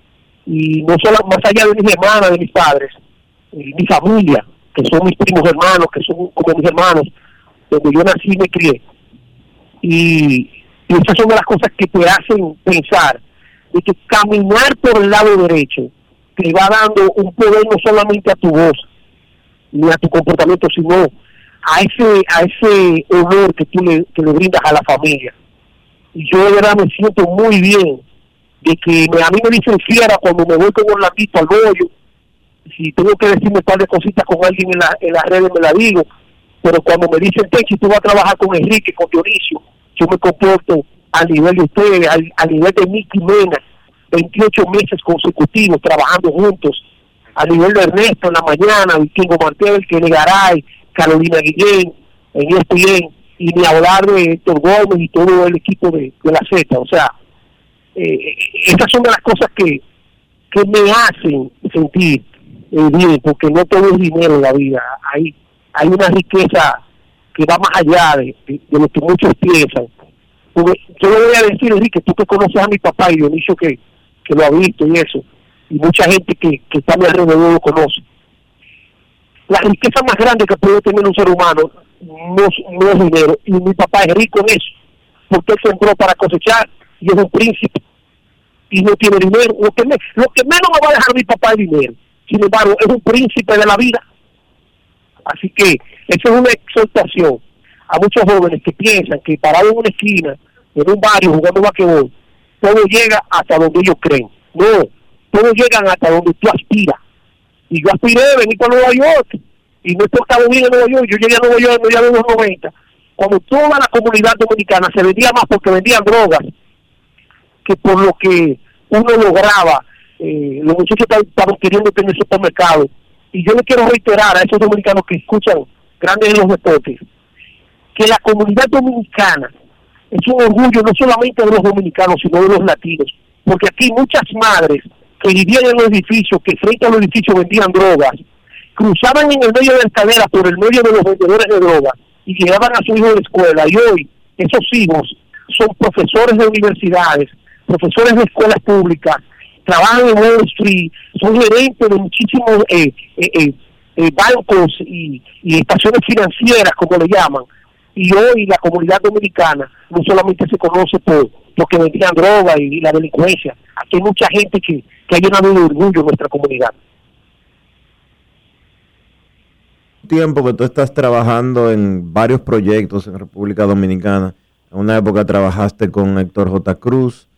y no solo más allá de mis hermanas, de mis padres, eh, mi familia, que son mis primos hermanos, que son como mis hermanos, donde yo nací y me crié. Y, y esas son de las cosas que te hacen pensar de que caminar por el lado derecho te va dando un poder no solamente a tu voz, ni a tu comportamiento, sino a ese a ese honor que tú le, que le brindas a la familia. Y yo de verdad me siento muy bien de que me, a mí me dicen fiera cuando me voy con un lapito al bollo, si tengo que decirme un par de cositas con alguien en, la, en las redes me la digo, pero cuando me dicen Techi, tú vas a trabajar con Enrique, con Dionisio, yo me comporto a nivel de ustedes, a, nivel de Nicky Mena, 28 meses consecutivos trabajando juntos, a nivel de Ernesto en la mañana, Vikingo Martel, Kenny Garay, Carolina Guillén, en ESPN, y ni hablar de Héctor Gómez y todo el equipo de, la Z, o sea, eh, esas son de las cosas que, que me hacen sentir eh, bien, porque no todo es dinero en la vida, hay, hay una riqueza que va más allá de, lo que muchos piensan. Porque yo le voy a decir, Enrique, tú que conoces a mi papá y Dionisio que, que lo ha visto y eso, y mucha gente que, que está a alrededor lo conoce. La riqueza más grande que puede tener un ser humano no, no es dinero, y mi papá es rico en eso, porque él sembró para cosechar y es un príncipe y no tiene dinero. Lo que, me, lo que menos me va a dejar mi papá es dinero. Sin embargo, es un príncipe de la vida. Así que esa es una exhortación a muchos jóvenes que piensan que parado en una esquina, en un barrio jugando vaquebol, todo llega hasta donde ellos creen. No, todos llegan hasta donde tú aspiras. Y yo aspiré a venir para Nueva York. Y no he portado bien en Nueva York. Yo llegué a Nueva York en los 90, cuando toda la comunidad dominicana se vendía más porque vendían drogas que por lo que uno lograba, eh, los muchachos estaban queriendo tener supermercado. Y yo le quiero reiterar a esos dominicanos que escuchan grandes en los deportes, que la comunidad dominicana es un orgullo no solamente de los dominicanos, sino de los latinos. Porque aquí muchas madres que vivían en los edificios, que frente a los edificios vendían drogas, cruzaban en el medio de la escalera por el medio de los vendedores de drogas y llevaban a su hijo de la escuela. Y hoy esos hijos son profesores de universidades, profesores de escuelas públicas, trabajan en Wall Street, son gerentes de muchísimos eh, eh, eh, bancos y, estaciones financieras, como le llaman. Y hoy la comunidad dominicana no solamente se conoce por lo que vendían droga y, la delincuencia, aquí hay mucha gente que, que ha llenado de orgullo en nuestra comunidad. Tiempo que tú estás trabajando en varios proyectos en República Dominicana. En una época trabajaste con Héctor J. Cruz,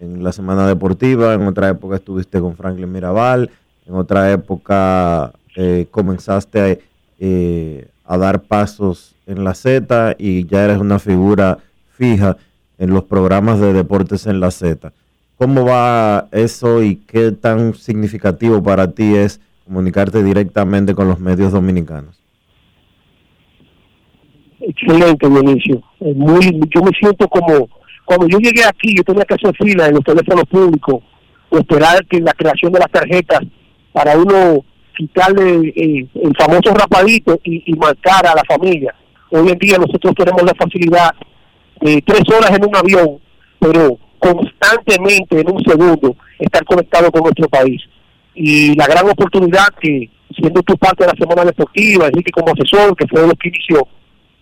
en la Semana Deportiva, en otra época estuviste con Franklin Mirabal, en otra época eh, comenzaste eh, a dar pasos en la Z y ya eres una figura fija en los programas de deportes en la Z. ¿Cómo va eso y qué tan significativo para ti es comunicarte directamente con los medios dominicanos? Excelente, Dionisio. Muy, yo me siento como cuando yo llegué aquí, yo tenía que hacer fila en los teléfonos públicos, o esperar que la creación de las tarjetas para uno quitarle eh, el famoso rapadito y, marcar a la familia. Hoy en día nosotros tenemos la facilidad de tres horas en un avión, pero constantemente en un segundo estar conectado con nuestro país. Y la gran oportunidad que, siendo tu parte de la Semana Deportiva, Enrique como asesor, que fue lo que inició,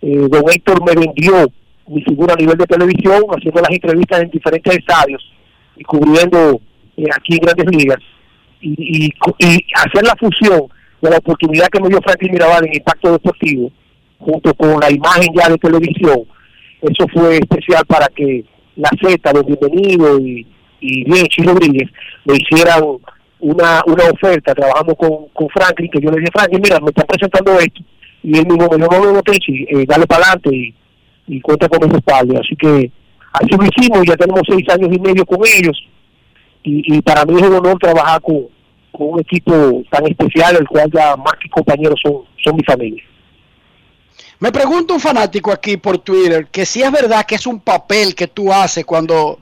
eh, don Héctor me vendió mi figura a nivel de televisión, haciendo las entrevistas en diferentes estadios y cubriendo eh, aquí en Grandes Ligas. Y, y, y hacer la fusión de la oportunidad que me dio Franklin Mirabal en Impacto Deportivo, junto con la imagen ya de televisión, eso fue especial para que la Z, los bienvenidos y, y bien Rodríguez me hicieran una, una oferta, trabajando con, con Franklin, que yo le dije, Franklin, mira, me están presentando esto, y él mismo me dijo, no, no, no, eh, dale para adelante y, y cuenta con ese espalda. Así que así lo hicimos, ya tenemos seis años y medio con ellos, y, y para mí es un honor trabajar con, con un equipo tan especial, el cual ya más que compañeros son, son mi familia. Me pregunta un fanático aquí por Twitter que si es verdad que es un papel que tú haces cuando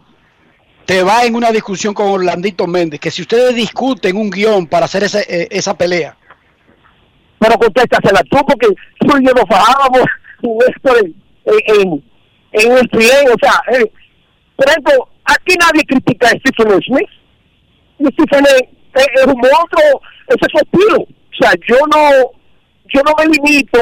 te vas en una discusión con Orlandito Méndez, que si ustedes discuten un guion para hacer esa, eh, esa pelea. Pero contéstasela tú, porque tú y yo nos fajábamos esto en, en, el tren, o sea, eh, por ejemplo, aquí nadie critica a Stephen Smith. Stephen es, es un monstruo, ese es su estilo. O sea, yo no, yo no me limito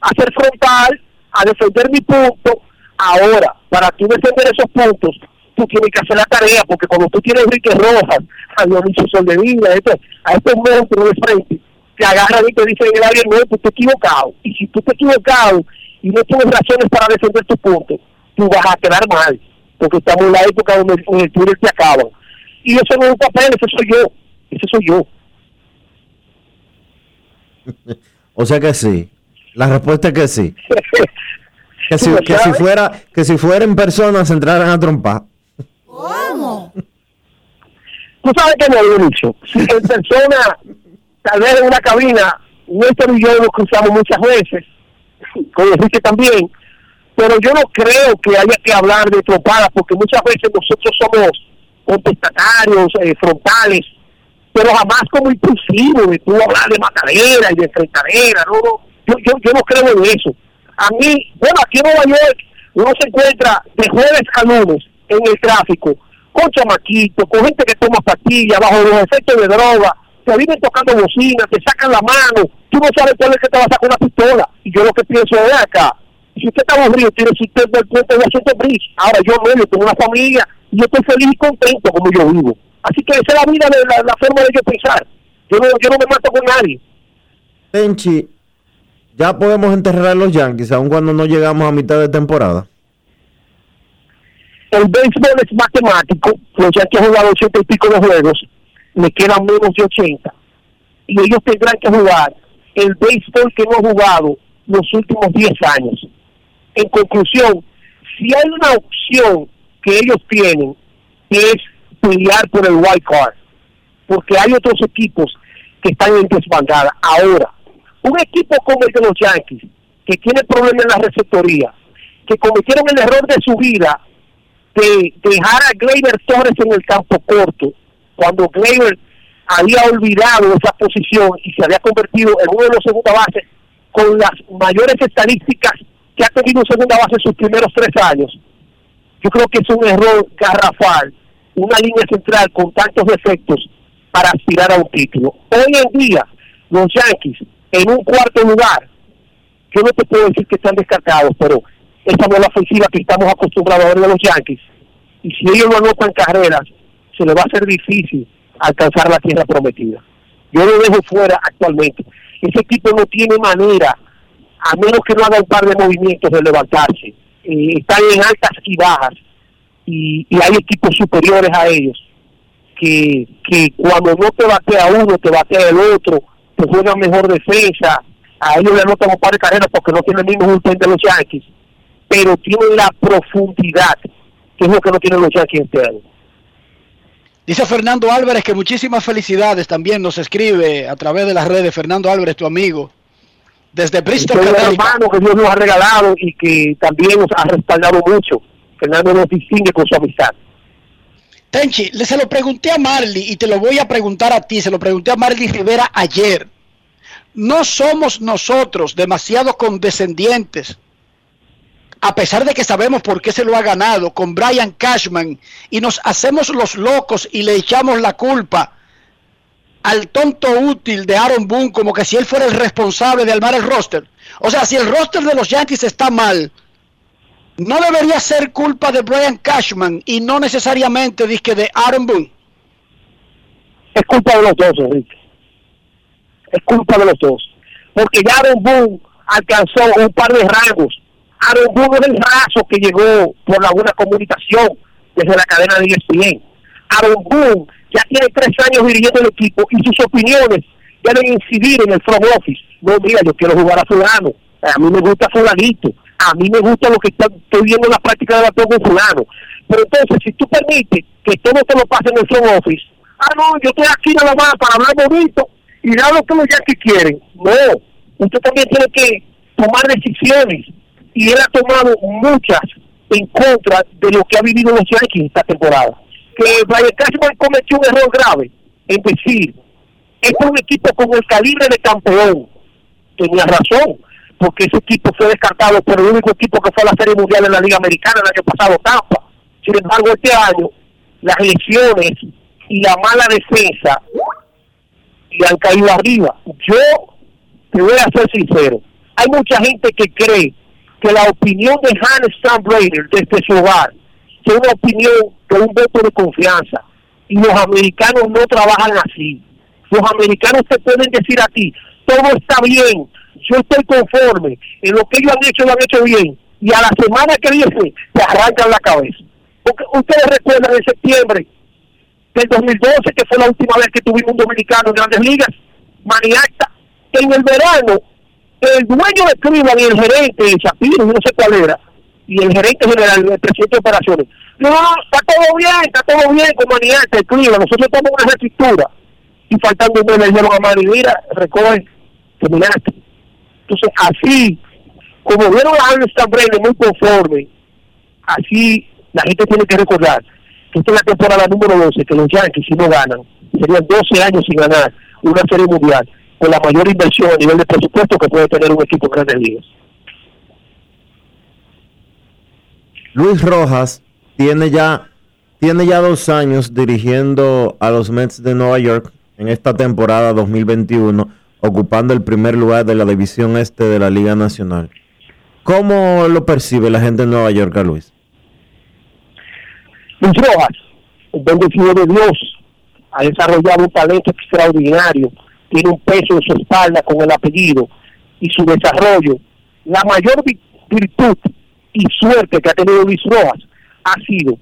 a ser frontal, a defender mi punto. Ahora, para tú defender esos puntos, tú tienes que hacer la tarea, porque cuando tú tienes Enrique Rojas, a Dionisio Soldevilla, este, a estos monstruos de frente, te agarran y te dicen en el área no, tú te equivocado. Y si tú te equivocado y no tienes razones para defender tu punto, tú vas a quedar mal, porque estamos en la época donde en el Twitter te acaban. Y eso no es un papel, eso soy yo, ese soy yo. o sea que sí. La respuesta es que sí. que, si, que si fuera que si fuera en persona se entraran a trompar. ¿Cómo? Tú sabes que no lo he dicho. Si en persona, tal vez en una cabina, Néstor y yo nos cruzamos muchas veces, con Enrique también, pero yo no creo que haya que hablar de trompadas, porque muchas veces nosotros somos contestatarios, eh, frontales, pero jamás como impulsivo de tú hablar de matadera y de enfrentadera, no, no yo, yo, yo no creo en eso. A mí, bueno, aquí en Nueva York uno se encuentra de jueves a lunes en el tráfico con chamaquitos, con gente que toma pastillas bajo los efectos de droga, te vienen tocando bocina, te sacan la mano, tú no sabes cuál es que te va a sacar una pistola. Y yo lo que pienso es acá, si usted está aburrido, tiene su usted del puente de Asiento Bridge. Ahora yo medio tengo una familia y yo estoy feliz y contento como yo vivo. Así que esa es la vida, de la, la forma de yo pensar. Yo no, yo no me mato con nadie. Tenchi, ya podemos enterrar a los Yankees, aun cuando no llegamos a mitad de temporada. El béisbol es matemático, los Yankees han jugado ochenta y pico de juegos, le quedan menos de 80, y ellos tendrán que jugar el béisbol que hemos jugado los últimos 10 años. En conclusión, si hay una opción que ellos tienen, es pelear por el wild card, porque hay otros equipos que están en desbandada. Ahora, un equipo como el de los Yankees, que tiene problemas en la receptoría, que cometieron el error de su vida de dejar a Gleyber Torres en el campo corto, cuando Gleyber había olvidado esa posición y se había convertido en uno de los segunda bases con las mayores estadísticas que ha tenido segunda base en sus primeros tres años. Yo creo que es un error garrafal, una línea central con tantos defectos para aspirar a un título. Hoy en día, los Yankees en un cuarto lugar, yo no te puedo decir que están descartados, pero esa no es la ofensiva que estamos acostumbrados a ver de los Yankees. Y si ellos no anotan carreras, se les va a hacer difícil alcanzar la tierra prometida. Yo lo dejo fuera actualmente. Ese equipo no tiene manera, a menos que no haga un par de movimientos de levantarse. Eh, están en altas y bajas. Y, hay equipos superiores a ellos que, que cuando no te batea uno, te batea el otro que juega mejor defensa, a ellos le anotan un par de carreras porque no tienen el mismo bullpen de los Yankees, pero tienen la profundidad, que es lo que no tienen los Yankees este año. Dice Fernando Álvarez que muchísimas felicidades también nos escribe a través de las redes. Fernando Álvarez, tu amigo, desde Bristol, hermano que Dios nos ha regalado y que también nos ha respaldado mucho. Fernando nos distingue con su amistad. Tenchi, le se lo pregunté a Marley y te lo voy a preguntar a ti, se lo pregunté a Marley Rivera ayer. No somos nosotros demasiado condescendientes a pesar de que sabemos por qué se lo ha ganado con Brian Cashman y nos hacemos los locos y le echamos la culpa al tonto útil de Aaron Boone como que si él fuera el responsable de armar el roster. O sea, si el roster de los Yankees está mal, no debería ser culpa de Brian Cashman y no necesariamente de Aaron Boone. Es culpa de los dos, Enrique. Es culpa de los dos. Porque ya Aaron Boone alcanzó un par de rangos. Aaron Boone es el raso que llegó por la buena comunicación desde la cadena de ESPN. Aaron Boone ya tiene tres años dirigiendo el equipo y sus opiniones deben incidir en el front office. No, mira, yo quiero jugar a fulano, a mí me gusta fulanito, a mí me gusta lo que estoy viendo en la práctica de la con fulano. Pero entonces, si tú permites que todo te lo pase en el front office, ah, no, yo estoy aquí nada más para hablar bonito y dar lo que los que quieren. No, usted también tiene que tomar decisiones y él ha tomado muchas en contra de lo que ha vivido los Yankees esta temporada que Brian Cashman cometió un error grave en decir, es un equipo con el calibre de campeón. Tenía razón, porque ese equipo fue descartado por el único equipo que fue a la Serie Mundial en la Liga Americana el año pasado, Tampa. Sin embargo, este año, las lesiones y la mala defensa le han caído arriba. Yo te voy a ser sincero, hay mucha gente que cree que la opinión de Hans Steinbrenner desde su hogar es una opinión de un voto de confianza. Y los americanos no trabajan así. Los americanos te pueden decir a ti, todo está bien, yo estoy conforme, en lo que ellos han hecho lo han hecho bien. Y a la semana que viene te arrancan la cabeza. Porque ustedes recuerdan en septiembre del 2012, que fue la última vez que tuvimos un dominicano en grandes ligas, Maniacta, en el verano, el dueño de Cleveland y el gerente, el Shapiro, no sé cuál era, y el gerente general, el presidente de operaciones, no, está todo bien, está todo bien Maniacta, el Cleveland, nosotros estamos una reestructura. Y faltando un mes le dijeron a mira, recoge, terminaste. Entonces, así, como vieron a Anderson Brenner muy conforme, así la gente tiene que recordar que esta es la temporada número 12, que los Yankees si no ganan, serían 12 años sin ganar una serie mundial con la mayor inversión a nivel de presupuesto que puede tener un equipo de grandes ligas. Luis Rojas tiene ya, tiene ya dos años dirigiendo a los Mets de Nueva York en esta temporada 2021, ocupando el primer lugar de la división este de la Liga Nacional. ¿Cómo lo percibe la gente de Nueva York, Luis? Luis Rojas, el bendecido de Dios, ha desarrollado un talento extraordinario, tiene un peso en su espalda con el apellido y su desarrollo. La mayor virtud y suerte que ha tenido Luis Rojas ha sido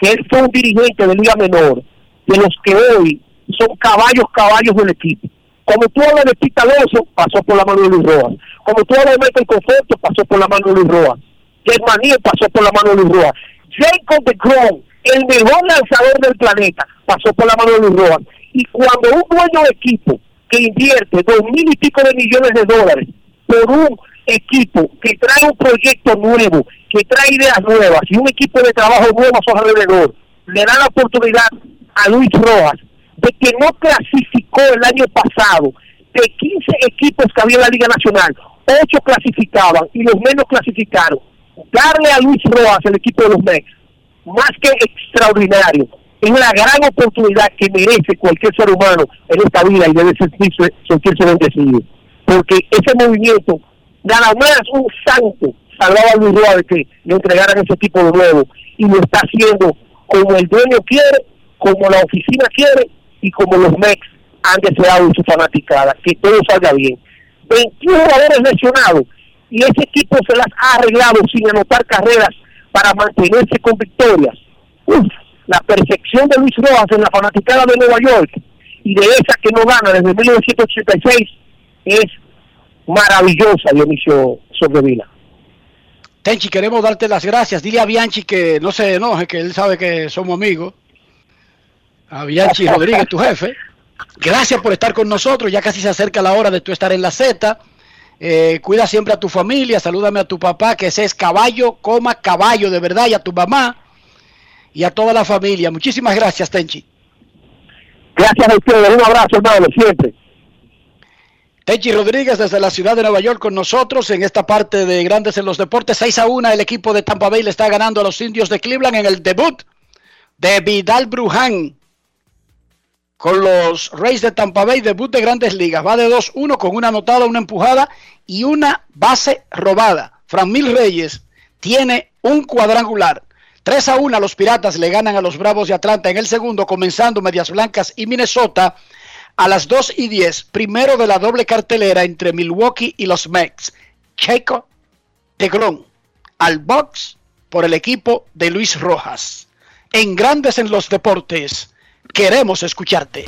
que él fue un dirigente de Liga Menor, de los que hoy son caballos, caballos del equipo. Como tú hablas de Pita Alonso, pasó por la mano de Luis Rojas. Como tú hablas de Michael Conforto, pasó por la mano de Luis Rojas. Germanín pasó por la mano de Luis Rojas. Jacob de Cron, el mejor lanzador del planeta, pasó por la mano de Luis Rojas. Y cuando un dueño de equipo que invierte dos mil y pico de millones de dólares por un equipo que trae un proyecto nuevo, que trae ideas nuevas y un equipo de trabajo nuevo a su alrededor, le da la oportunidad a Luis Rojas de que no clasificó el año pasado de 15 equipos que había en la Liga Nacional, 8 clasificaban y los menos clasificaron. Darle a Luis Rojas el equipo de los Mex, más que extraordinario, es una gran oportunidad que merece cualquier ser humano en esta vida y debe sentirse, sentirse bendecido. Porque ese movimiento, nada más un santo salvaba a Luis de que le entregaran ese equipo de nuevo y lo está haciendo como el dueño quiere, como la oficina quiere y como los Mex han deseado en su fanaticada, que todo salga bien. 21 jugadores lesionados y ese equipo se las ha arreglado sin anotar carreras para mantenerse con victorias. Uf, la percepción de Luis Rojas en la fanaticada de Nueva York y de esa que no gana desde 1986 es maravillosa, Dionisio Sobrevila. Tenchi, queremos darte las gracias. Dile a Bianchi que no se enoje, que él sabe que somos amigos. A Bianchi Rodríguez, tu jefe. Gracias por estar con nosotros. Ya casi se acerca la hora de tú estar en la Z. Eh, cuida siempre a tu familia. Salúdame a tu papá, que es caballo, coma caballo de verdad, y a tu mamá y a toda la familia. Muchísimas gracias, Tenchi. Gracias a ustedes. Un abrazo, hermano, siempre. Techi Rodríguez desde la ciudad de Nueva York con nosotros en esta parte de Grandes en los Deportes. 6 a 1 el equipo de Tampa Bay le está ganando a los indios de Cleveland en el debut de Vidal Bruján con los Rays de Tampa Bay, debut de Grandes Ligas. Va de 2-1 con una anotada, una empujada y una base robada. Fran Mil Reyes tiene un cuadrangular. 3 a 1 los Piratas le ganan a los Bravos de Atlanta en el segundo, comenzando Medias Blancas y Minnesota a las 2 y 10, primero de la doble cartelera entre Milwaukee y los Mets. Checo Tegrón al box por el equipo de Luis Rojas. En Grandes en los Deportes, queremos escucharte.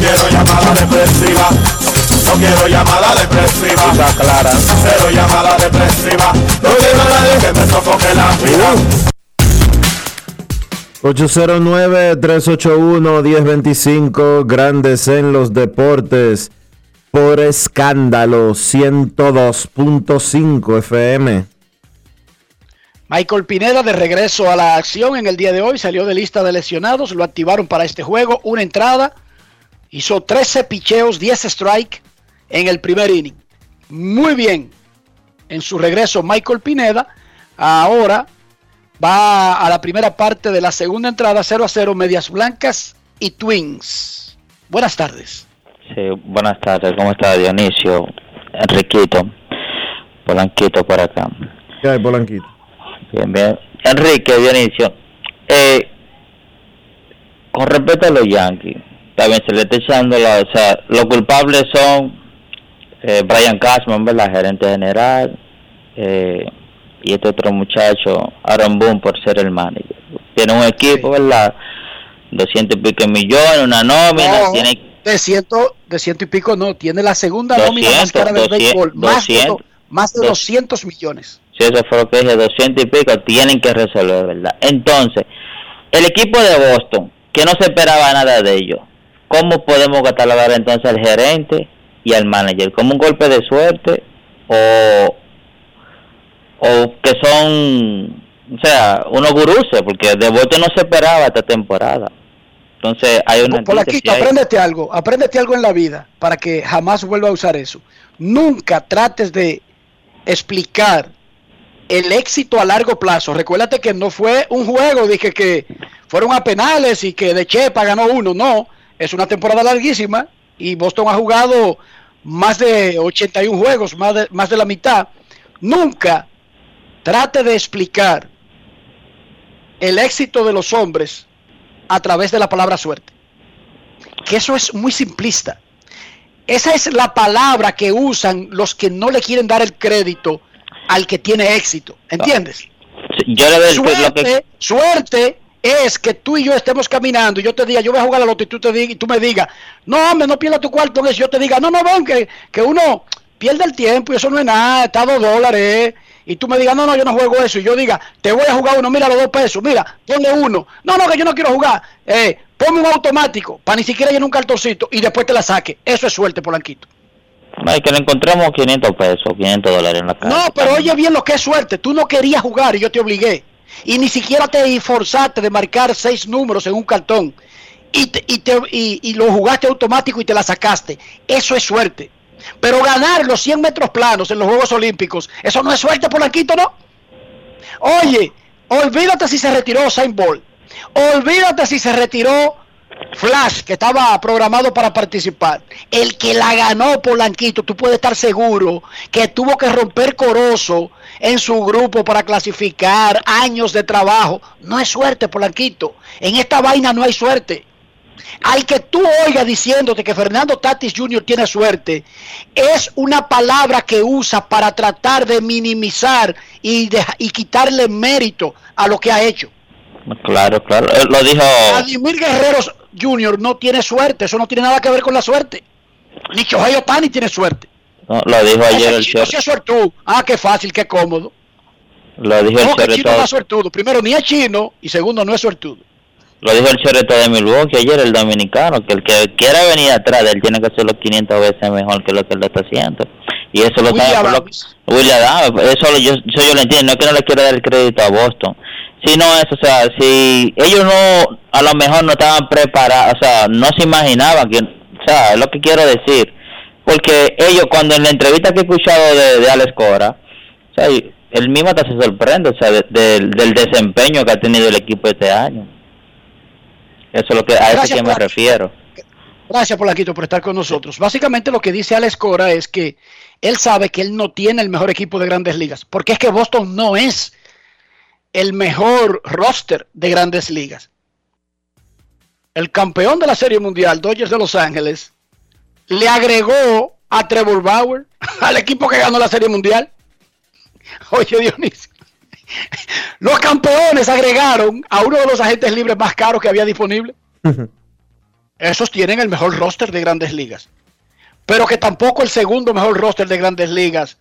Quiero. No quiero llamada depresiva. Está clara. Cero llamada depresiva. No quiero a nadie que me sofoque la vida. 809-381-1025, Grandes en los Deportes, por escándalo 102.5 FM. Michael Pineda de regreso a la acción en el día de hoy, salió de lista de lesionados, lo activaron para este juego, una entrada, hizo 13 picheos, 10 strike en el primer inning. Muy bien en su regreso Michael Pineda, ahora va a la primera parte de la segunda entrada 0 a 0 Medias Blancas y Twins. Buenas tardes. Sí, buenas tardes, ¿cómo está Dionisio? Enriquito, Polanquito por acá. ¿Qué hay, Polanquito? Bien, bien. Enrique, Dionisio, eh, con respecto a los Yankees, también se le está echando la, o sea, los culpables son eh, Brian Cashman, ¿verdad? Gerente general, eh, y este otro muchacho, Aaron Boone, por ser el manager. Tiene un equipo, ¿verdad? 200 y pico millones, una nómina, No, tiene de ciento, de ciento y pico no, tiene la segunda nómina más 200, cara del 200, béisbol, más, de, 200, do- más de dos- 200 millones. Si eso fue lo que dije, 200 y pico, tienen que resolver, ¿verdad? Entonces, el equipo de Boston, que no se esperaba nada de ellos, ¿cómo podemos catalogar entonces al gerente y al manager? ¿Como un golpe de suerte o, o que son, o sea, unos guruses? Porque de Boston no se esperaba esta temporada. Entonces, hay una... Polaquito, apréndete algo, apréndete algo en la vida para que jamás vuelva a usar eso. Nunca trates de explicar el éxito a largo plazo. Recuérdate que no fue un juego, dije que fueron a penales y que de Chepa ganó uno. No, es una temporada larguísima y Boston ha jugado más de 81 juegos, más de, más de la mitad. Nunca trate de explicar el éxito de los hombres a través de la palabra suerte. Que eso es muy simplista. Esa es la palabra que usan los que no le quieren dar el crédito al que tiene éxito. ¿Entiendes? Yo le doy Suerte, que- suerte es que tú y yo estemos caminando y yo te diga, yo voy a jugar a la loto y tú, te diga, y tú me digas, no, hombre, no pierda tu cuarto en eso. Yo te diga, no, no, ven, que, que uno pierde el tiempo y eso no es nada, está a dos dólares. Y tú me digas, no, no, yo no juego eso. Y yo diga, te voy a jugar uno, mira los dos pesos, mira, ponle uno. No, no, que yo no quiero jugar. Eh, ponme un automático para ni siquiera llenar un cartoncito y después te la saque. Eso es suerte, Polanquito. No, hay que le encontremos 500 pesos, 500 dólares en la casa. No, pero oye bien lo que es suerte. Tú no querías jugar y yo te obligué. Y ni siquiera te esforzaste de marcar seis números en un cartón. Y, y, te- y- y lo jugaste automático y te la sacaste. Eso es suerte. Pero ganar los 100 metros planos en los Juegos Olímpicos, eso no es suerte, Polanquito, ¿no? Oye, olvídate si se retiró Saint Bolt. Olvídate si se retiró Flash, que estaba programado para participar. El que la ganó, Polanquito, tú puedes estar seguro que tuvo que romper corozo en su grupo para clasificar años de trabajo. No es suerte, Polanquito. En esta vaina no hay suerte. Al que tú oigas diciéndote que Fernando Tatis Jr. tiene suerte, es una palabra que usa para tratar de minimizar y, y quitarle mérito a lo que ha hecho. Claro, claro. Lo dijo. Vladimir Guerrero Jr. no tiene suerte, eso no tiene nada que ver con la suerte. Ni Shohei Otani tiene suerte. no, lo dijo ayer el chino suertudo. Ah, qué fácil, qué cómodo. Lo dijo el No, el chino no es suertudo. Primero, ni es chino y segundo, no es suertudo. Lo dijo el Chorreto de Milwaukee ayer, el dominicano, que el que quiera venir atrás de él tiene que hacerlo 500 veces mejor que lo que él está haciendo. Y eso lo William Adams. William Adams, eso lo- yo, eso yo lo entiendo, no es que no le quiero dar el crédito a Boston, si no es, o sea, si ellos no, a lo mejor no estaban preparados, o sea, no se imaginaban que, o sea, es lo que quiero decir, porque ellos cuando en la entrevista que he escuchado de, de Alex Cora, o sea, él mismo hasta se sorprende, o sea, del desempeño que ha tenido el equipo este año. Eso es lo que a eso que me refiero. Gracias por la quito por estar con nosotros. Básicamente lo que dice Alex Cora es que él sabe que él no tiene el mejor equipo de grandes ligas, porque es que Boston no es el mejor roster de grandes ligas. El campeón de la Serie Mundial, Dodgers de Los Ángeles, le agregó a Trevor Bauer al equipo que ganó la Serie Mundial. Oye, Dionisio. Los campeones agregaron a uno de los agentes libres más caros que había disponible. Esos tienen el mejor roster de grandes ligas. Pero que tampoco el segundo mejor roster de grandes ligas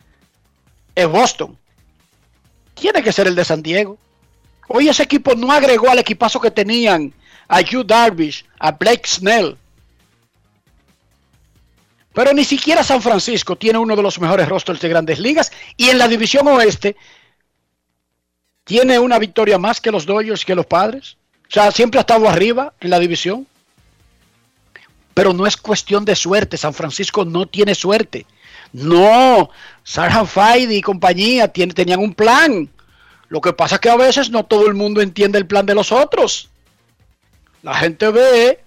es Boston. Tiene que ser el de San Diego. Hoy ese equipo no agregó al equipazo que tenían a Hugh Darvish, a Blake Snell. Pero ni siquiera San Francisco tiene uno de los mejores rosters de grandes ligas. Y en la división oeste tiene una victoria más que los Dodgers que los padres. O sea, siempre ha estado arriba en la división. Pero no es cuestión de suerte. San Francisco no tiene suerte. No, Sarhan Faidi y compañía tenían un plan. Lo que pasa es que a veces no todo el mundo entiende el plan de los otros. La gente ve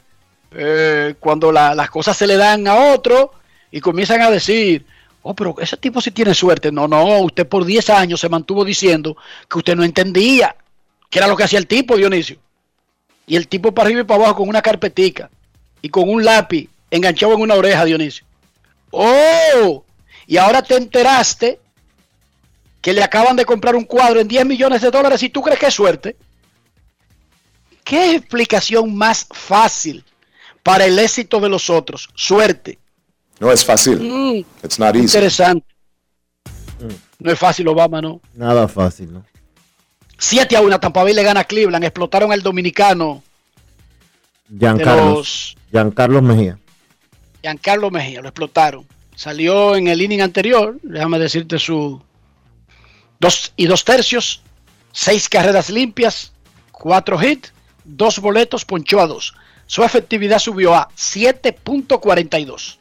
eh, cuando las cosas se le dan a otro y comienzan a decir, oh, pero ese tipo sí tiene suerte. No, no, usted por 10 años se mantuvo diciendo que usted no entendía qué era lo que hacía el tipo, Dionisio. Y el tipo para arriba y para abajo con una carpetica y con un lápiz enganchado en una oreja, Dionisio. Oh, y ahora te enteraste que le acaban de comprar un cuadro en 10 millones de dólares y tú crees que es suerte. ¿Qué explicación más fácil para el éxito de los otros? Suerte. No es fácil. Mm, It's not easy. Interesante. No es fácil, Obama, ¿no? Nada fácil, ¿no? 7 a 1, Tampa Bay le gana a Cleveland. Explotaron al dominicano. Giancarlo, Giancarlo Mejía. Giancarlo Mejía, lo explotaron. Salió en el inning anterior, déjame decirte su dos y dos tercios, seis carreras limpias, cuatro hits, dos boletos, ponchó a dos. Su efectividad subió a 7.42.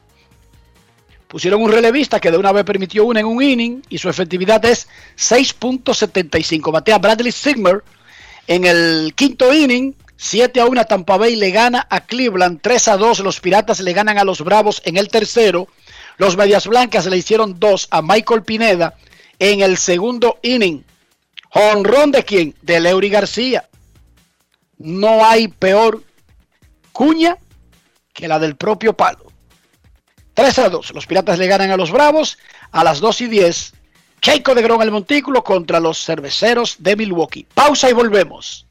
Pusieron un relevista que de una vez permitió una en un inning y su efectividad es 6.75. Batea Bradley Sigmer en el quinto inning. 7 a 1 Tampa Bay le gana a Cleveland. 3 a 2 los Piratas le ganan a los Bravos en el tercero. Los Medias Blancas le hicieron dos a Michael Pineda en el segundo inning. Honrón de quién? De Leury García. No hay peor cuña que la del propio palo. 3 a 2. Los Piratas le ganan a los Bravos a las 2 y 10. Keiko de Grón el Montículo contra los Cerveceros de Milwaukee. Pausa y volvemos.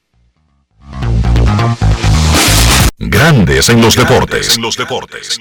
Grandes en los deportes. En los deportes.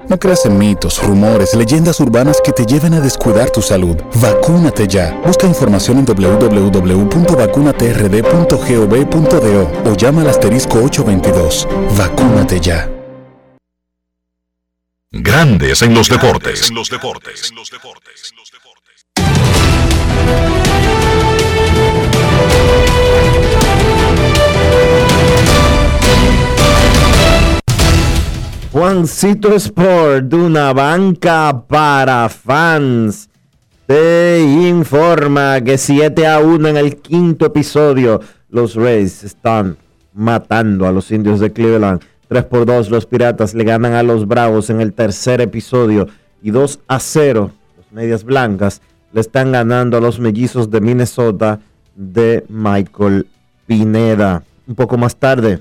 No creas en mitos, rumores, leyendas urbanas que te lleven a descuidar tu salud. Vacúnate ya. Busca información en www.vacunatrd.gov.do o llama al asterisco 822. Vacúnate ya. Grandes en los deportes. En los deportes. Juancito Sport, de una banca para fans, te informa que 7 a 1 en el quinto episodio. Los Rays están matando a los indios de Cleveland. 3 por 2 los Piratas le ganan a los Bravos en el tercer episodio. Y 2 a 0 los Medias Blancas le están ganando a los Mellizos de Minnesota de Michael Pineda. Un poco más tarde,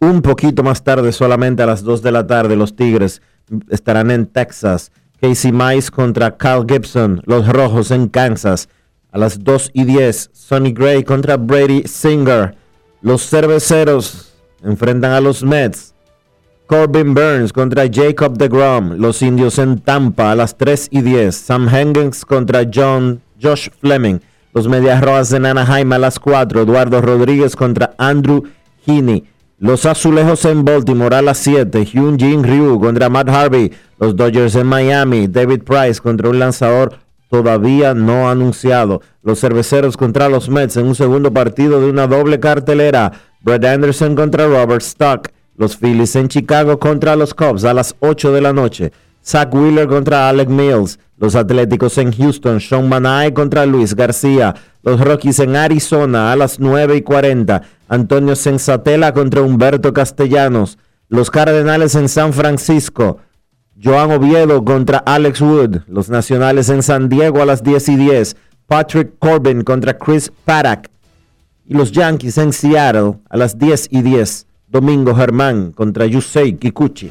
un poquito más tarde, solamente a las 2 de la tarde, los Tigres estarán en Texas. Casey Mice contra Carl Gibson, los Rojos en Kansas. A las 2 y 10, Sonny Gray contra Brady Singer. Los cerveceros enfrentan a los Mets. Corbin Burns contra Jacob de Grom. Los indios en Tampa a las 3 y 10. Sam Hengens contra John Josh Fleming. Los Medias Rojas en Anaheim a las 4. Eduardo Rodríguez contra Andrew Heaney. Los Azulejos en Baltimore a las 7. Hyun Jin Ryu contra Matt Harvey. Los Dodgers en Miami. David Price contra un lanzador todavía no anunciado. Los Cerveceros contra los Mets en un segundo partido de una doble cartelera. Brett Anderson contra Robert Stock. Los Phillies en Chicago contra los Cubs a las 8 de la noche. Zach Wheeler contra Alec Mills. Los Atléticos en Houston. Sean Manae contra Luis García. Los Rockies en Arizona a las 9 y 40. Antonio Sensatela contra Humberto Castellanos. Los Cardenales en San Francisco. Joan Oviedo contra Alex Wood. Los Nacionales en San Diego a las 10 y 10. Patrick Corbin contra Chris Paddock. Y los Yankees en Seattle a las 10 y 10. Domingo Germán contra Yusei Kikuchi.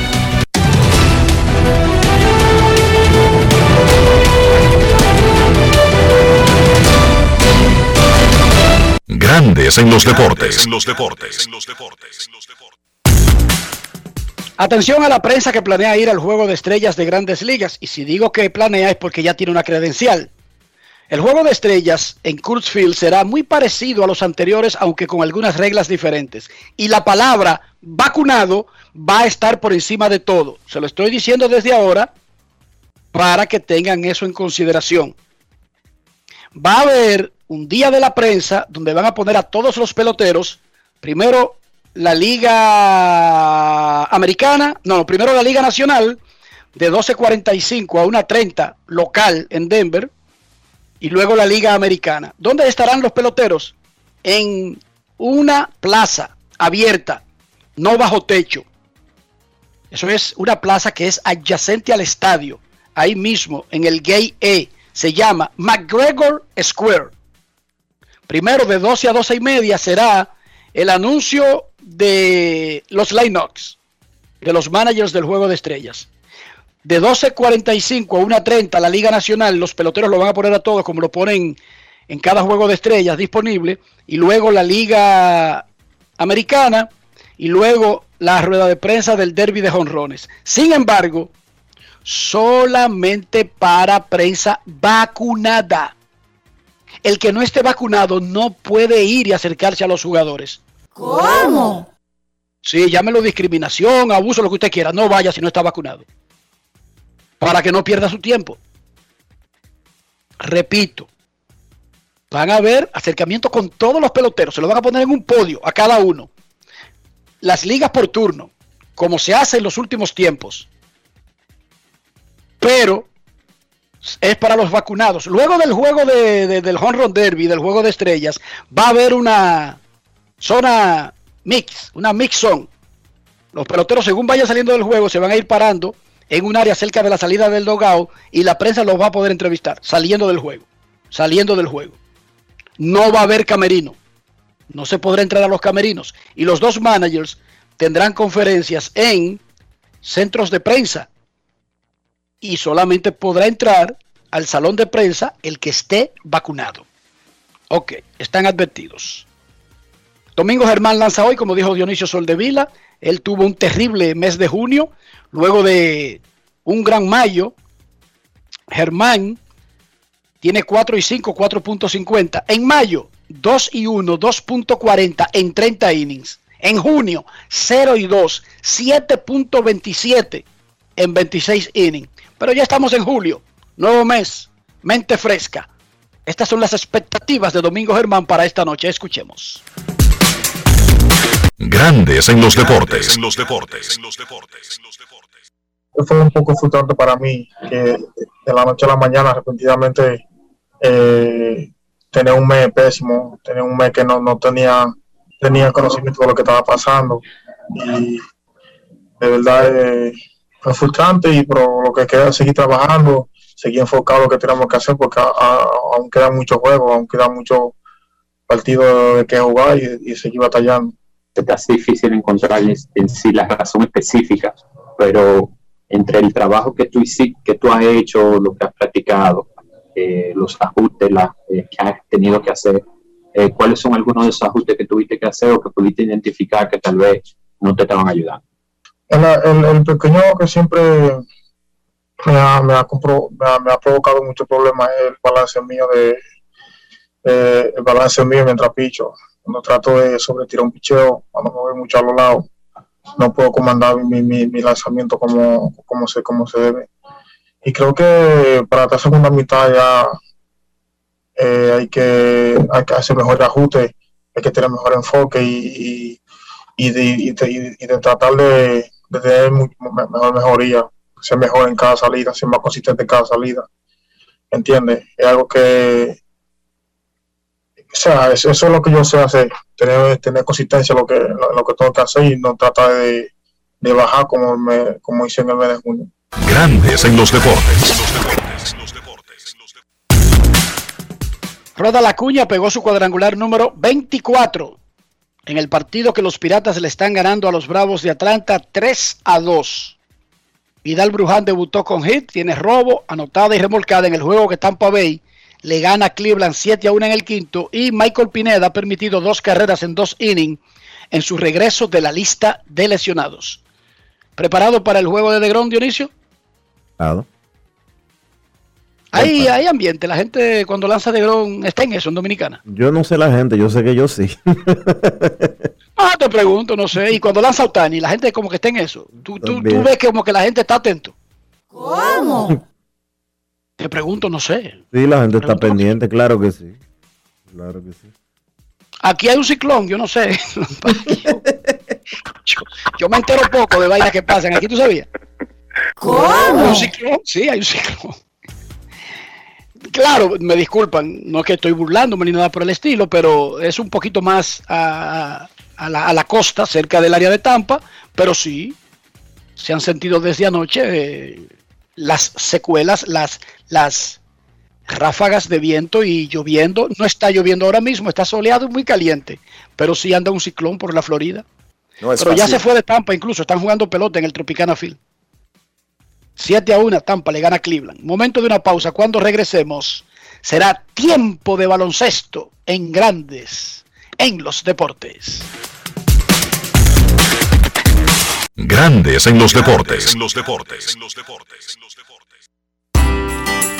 Grandes en los deportes. En los deportes. Atención a la prensa que planea ir al juego de estrellas de grandes ligas. Y si digo que planea es porque ya tiene una credencial. El juego de estrellas en Field será muy parecido a los anteriores, aunque con algunas reglas diferentes. Y la palabra vacunado va a estar por encima de todo. Se lo estoy diciendo desde ahora para que tengan eso en consideración. Va a haber un día de la prensa donde van a poner a todos los peloteros, primero la Liga Americana, no, primero la Liga Nacional, de 12.45 a 1.30 local en Denver, y luego la Liga Americana. ¿Dónde estarán los peloteros? En una plaza abierta, no bajo techo. Eso es una plaza que es adyacente al estadio, ahí mismo, en el Gay E. Se llama McGregor Square. Primero de 12 a 12 y media será el anuncio de los lineups, de los managers del juego de estrellas. De 12.45 a 1.30 la Liga Nacional, los peloteros lo van a poner a todos como lo ponen en cada juego de estrellas disponible. Y luego la Liga Americana y luego la rueda de prensa del derby de jonrones. Sin embargo, solamente para prensa vacunada el que no esté vacunado no puede ir y acercarse a los jugadores. ¿Cómo? Sí, llámelo discriminación, abuso, lo que usted quiera. No vaya si no está vacunado. Para que no pierda su tiempo. Repito, van a haber acercamiento con todos los peloteros. Se lo van a poner en un podio a cada uno. Las ligas por turno, como se hace en los últimos tiempos. Pero es para los vacunados. Luego del juego de, del Home Run Derby, del juego de estrellas, va a haber una zona mix, una mix zone. Los peloteros, según vayan saliendo del juego, se van a ir parando en un área cerca de la salida del dogao y la prensa los va a poder entrevistar saliendo del juego. Saliendo del juego. No va a haber camerino. No se podrá entrar a los camerinos. Y los dos managers tendrán conferencias en centros de prensa y solamente podrá entrar al salón de prensa el que esté vacunado. Ok, están advertidos. Domingo Germán lanza hoy, como dijo Dionisio Soldevila, él tuvo un terrible mes de junio, luego de un gran mayo. Germán tiene 4 y 5, 4.50. En mayo, 2 y 1, 2.40 en 30 innings. En junio, 0 y 2, 7.27 en 26 innings. Pero ya estamos en julio, nuevo mes, mente fresca. Estas son las expectativas de Domingo Germán para esta noche. Escuchemos. Grandes en los deportes. En los deportes. Fue un poco frustrante para mí que de la noche a la mañana repentinamente eh, tenía un mes pésimo, tenía un mes que no, no tenía, tenía conocimiento de lo que estaba pasando. Y de verdad eh, fue frustrante, y pero lo que queda es seguir trabajando, seguir enfocado en lo que tenemos que hacer, porque aún quedan muchos juegos, aún quedan muchos partidos de que jugar y, seguir batallando. Hace difícil encontrar en, sí la razón específica, pero entre el trabajo que tú, que tú has hecho, lo que has practicado, eh, los ajustes eh, que has tenido que hacer, eh, ¿cuáles son algunos de esos ajustes que tuviste que hacer o que pudiste identificar que tal vez no te estaban ayudando? El, pequeño que siempre me ha, me, ha me, ha, provocado muchos problemas es el balance mío de el balance mío mientras picho. Cuando trato de sobretirar un picheo, cuando me voy mucho a los lados, no puedo comandar mi, mi, mi lanzamiento como, como, se, como se debe. Y creo que para esta segunda mitad ya eh, hay, que, hay que hacer mejor ajuste, hay que tener mejor enfoque y, y, y, de, y de, tratar de, de tener mejor mejoría, ser mejor en cada salida, ser más consistente en cada salida. ¿Entiendes? Es algo que. O sea, eso, es lo que yo sé hacer, tener, tener consistencia en lo que, lo, que tengo que hacer y no tratar de, de bajar como, me, como hice en el mes de junio. Grandes en los deportes. Roda la cuña pegó su cuadrangular número 24 en el partido que los Piratas le están ganando a los Bravos de Atlanta 3 a 2. Vidal Bruján debutó con hit, tiene robo, anotada y remolcada en el juego que Tampa Bay le gana a Cleveland 7 a 1 en el quinto y Michael Pineda ha permitido dos carreras en dos innings en su regreso de la lista de lesionados. ¿Preparado para el juego de DeGrom, Dionisio? Claro. Hay, hay ambiente, la gente cuando lanza de Gron está en eso en Dominicana. Yo no sé la gente, yo sé que yo sí. ah, te pregunto, no sé. Y cuando lanza Otani, la gente como que está en eso. Tú, tú, tú ves que como que la gente está atento. ¿Cómo? Te pregunto, no sé. Sí, la gente está pendiente, claro que sí. Claro que sí. Aquí hay un ciclón, yo no sé. yo, me entero poco de vainas que pasan. Aquí tú sabías. ¿Cómo? ¿Hay un ciclón? Sí, hay un ciclón claro, me disculpan, no es que estoy burlándome ni nada por el estilo, pero es un poquito más a, la, costa, cerca del área de Tampa, pero sí, se han sentido desde anoche eh, las secuelas, las, las ráfagas de viento y lloviendo. No está lloviendo ahora mismo, está soleado y muy caliente, pero sí anda un ciclón por la Florida. pero ya se fue de Tampa, incluso están jugando pelota en el Tropicana Field. 7 a 1, Tampa le gana a Cleveland. Momento de una pausa. Cuando regresemos, será tiempo de baloncesto en grandes, en los deportes. Grandes en los deportes. En los deportes.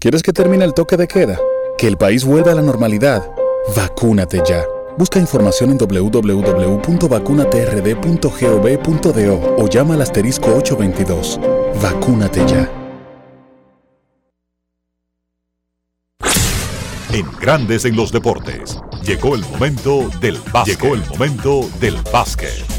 ¿Quieres que termine el toque de queda? ¿Que el país vuelva a la normalidad? Vacúnate ya. Busca información en www.vacunatrd.gov.do o llama al asterisco 822. Vacúnate ya. En Grandes en los deportes. Llegó el momento del básquet. Llegó el momento del básquet.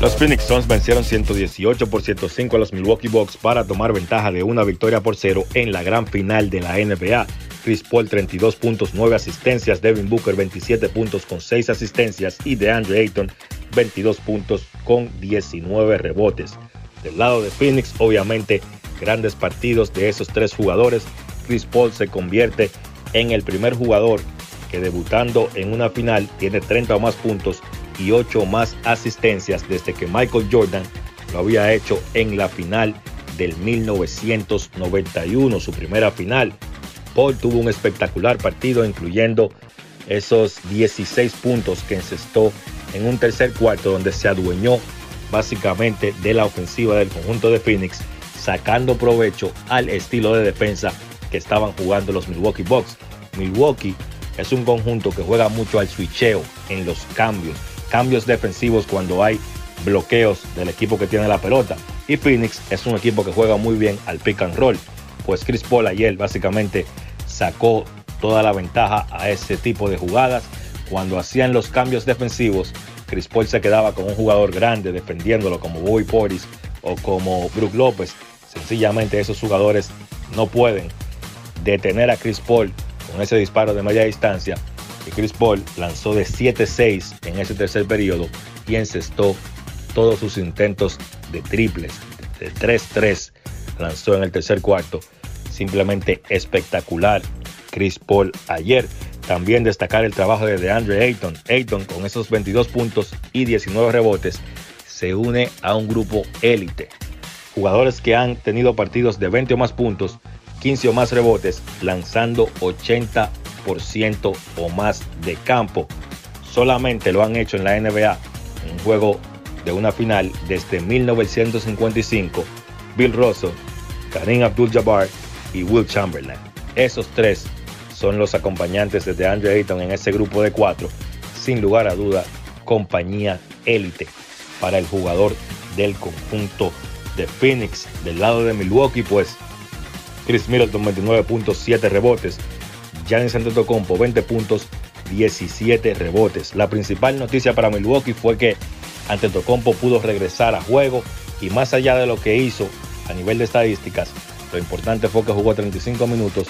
Los Phoenix Suns vencieron 118 por 105 a los Milwaukee Bucks para tomar ventaja de una victoria por cero en la gran final de la NBA. Chris Paul 32 puntos, 9 asistencias, Devin Booker 27 puntos con 6 asistencias y DeAndre Ayton 22 puntos con 19 rebotes. Del lado de Phoenix, obviamente, grandes partidos de esos tres jugadores. Chris Paul se convierte en el primer jugador que debutando en una final tiene 30 o más puntos y 8 más asistencias desde que Michael Jordan lo había hecho en la final del 1991, su primera final. Paul tuvo un espectacular partido incluyendo esos 16 puntos que encestó en un tercer cuarto donde se adueñó básicamente de la ofensiva del conjunto de Phoenix, sacando provecho al estilo de defensa que estaban jugando los Milwaukee Bucks. Milwaukee es un conjunto que juega mucho al switcheo en los cambios, cambios defensivos cuando hay bloqueos del equipo que tiene la pelota. Y Phoenix es un equipo que juega muy bien al pick and roll. Pues Chris Paul ayer básicamente sacó toda la ventaja a ese tipo de jugadas. Cuando hacían los cambios defensivos, Chris Paul se quedaba con un jugador grande defendiéndolo como Bobby Portis o como Brook López. Sencillamente esos jugadores no pueden detener a Chris Paul con ese disparo de media distancia. Chris Paul lanzó de 7-6 en ese tercer periodo y encestó todos sus intentos de triples, de 3-3 lanzó en el tercer cuarto. Simplemente espectacular Chris Paul ayer. También destacar el trabajo de DeAndre Ayton. Ayton con esos 22 puntos y 19 rebotes se une a un grupo élite. Jugadores que han tenido partidos de 20 o más puntos 15 o más rebotes, lanzando 80% o más de campo. Solamente lo han hecho en la NBA, un juego de una final desde 1955, Bill Russell, Kareem Abdul-Jabbar y Will Chamberlain. Esos tres son los acompañantes de DeAndre Ayton en ese grupo de cuatro. Sin lugar a duda, compañía élite para el jugador del conjunto de Phoenix. Del lado de Milwaukee, pues Chris Middleton 29.7 rebotes. Giannis Antetokounmpo 20 puntos, 17 rebotes. La principal noticia para Milwaukee fue que Antetokounmpo pudo regresar a juego y más allá de lo que hizo a nivel de estadísticas, lo importante fue que jugó 35 minutos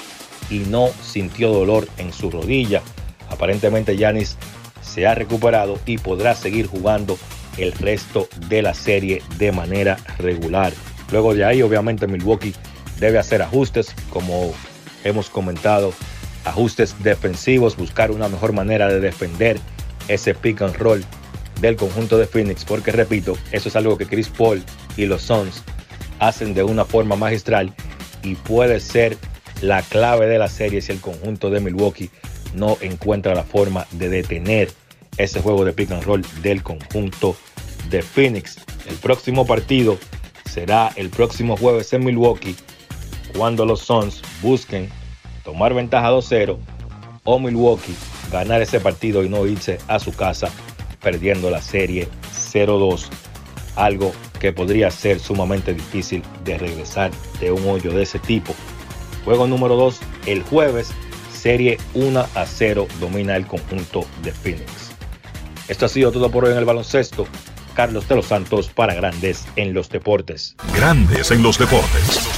y no sintió dolor en su rodilla. Aparentemente Giannis se ha recuperado y podrá seguir jugando el resto de la serie de manera regular. Luego de ahí, obviamente, Milwaukee debe hacer ajustes, como hemos comentado, ajustes defensivos, buscar una mejor manera de defender ese pick and roll del conjunto de Phoenix, porque repito, eso es algo que Chris Paul y los Suns hacen de una forma magistral y puede ser la clave de la serie si el conjunto de Milwaukee no encuentra la forma de detener ese juego de pick and roll del conjunto de Phoenix. El próximo partido será el próximo jueves en Milwaukee cuando los Suns busquen tomar ventaja 2-0 o Milwaukee ganar ese partido y no irse a su casa perdiendo la serie 0-2, algo que podría ser sumamente difícil de regresar de un hoyo de ese tipo. Juego número 2 el jueves, serie 1 a 0 domina el conjunto de Phoenix. Esto ha sido todo por hoy en el baloncesto. Carlos de los Santos para Grandes en los Deportes. Grandes en los Deportes.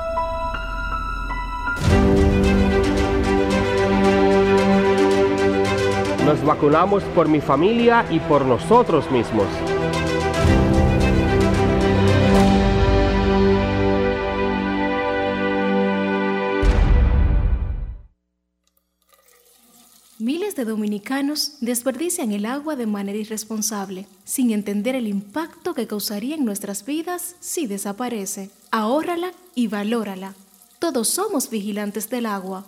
Nos vacunamos por mi familia y por nosotros mismos. Miles de dominicanos desperdician el agua de manera irresponsable, sin entender el impacto que causaría en nuestras vidas si desaparece. Ahórrala y valórala. Todos somos vigilantes del agua.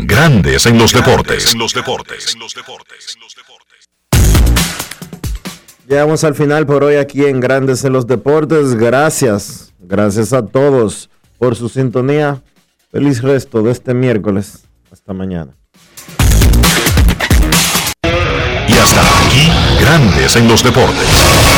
Grandes en los deportes. En los deportes. Llegamos al final por hoy aquí en Grandes en los Deportes. Gracias, gracias a todos por su sintonía. Feliz resto de este miércoles. Hasta mañana. Y hasta aquí, Grandes en los deportes.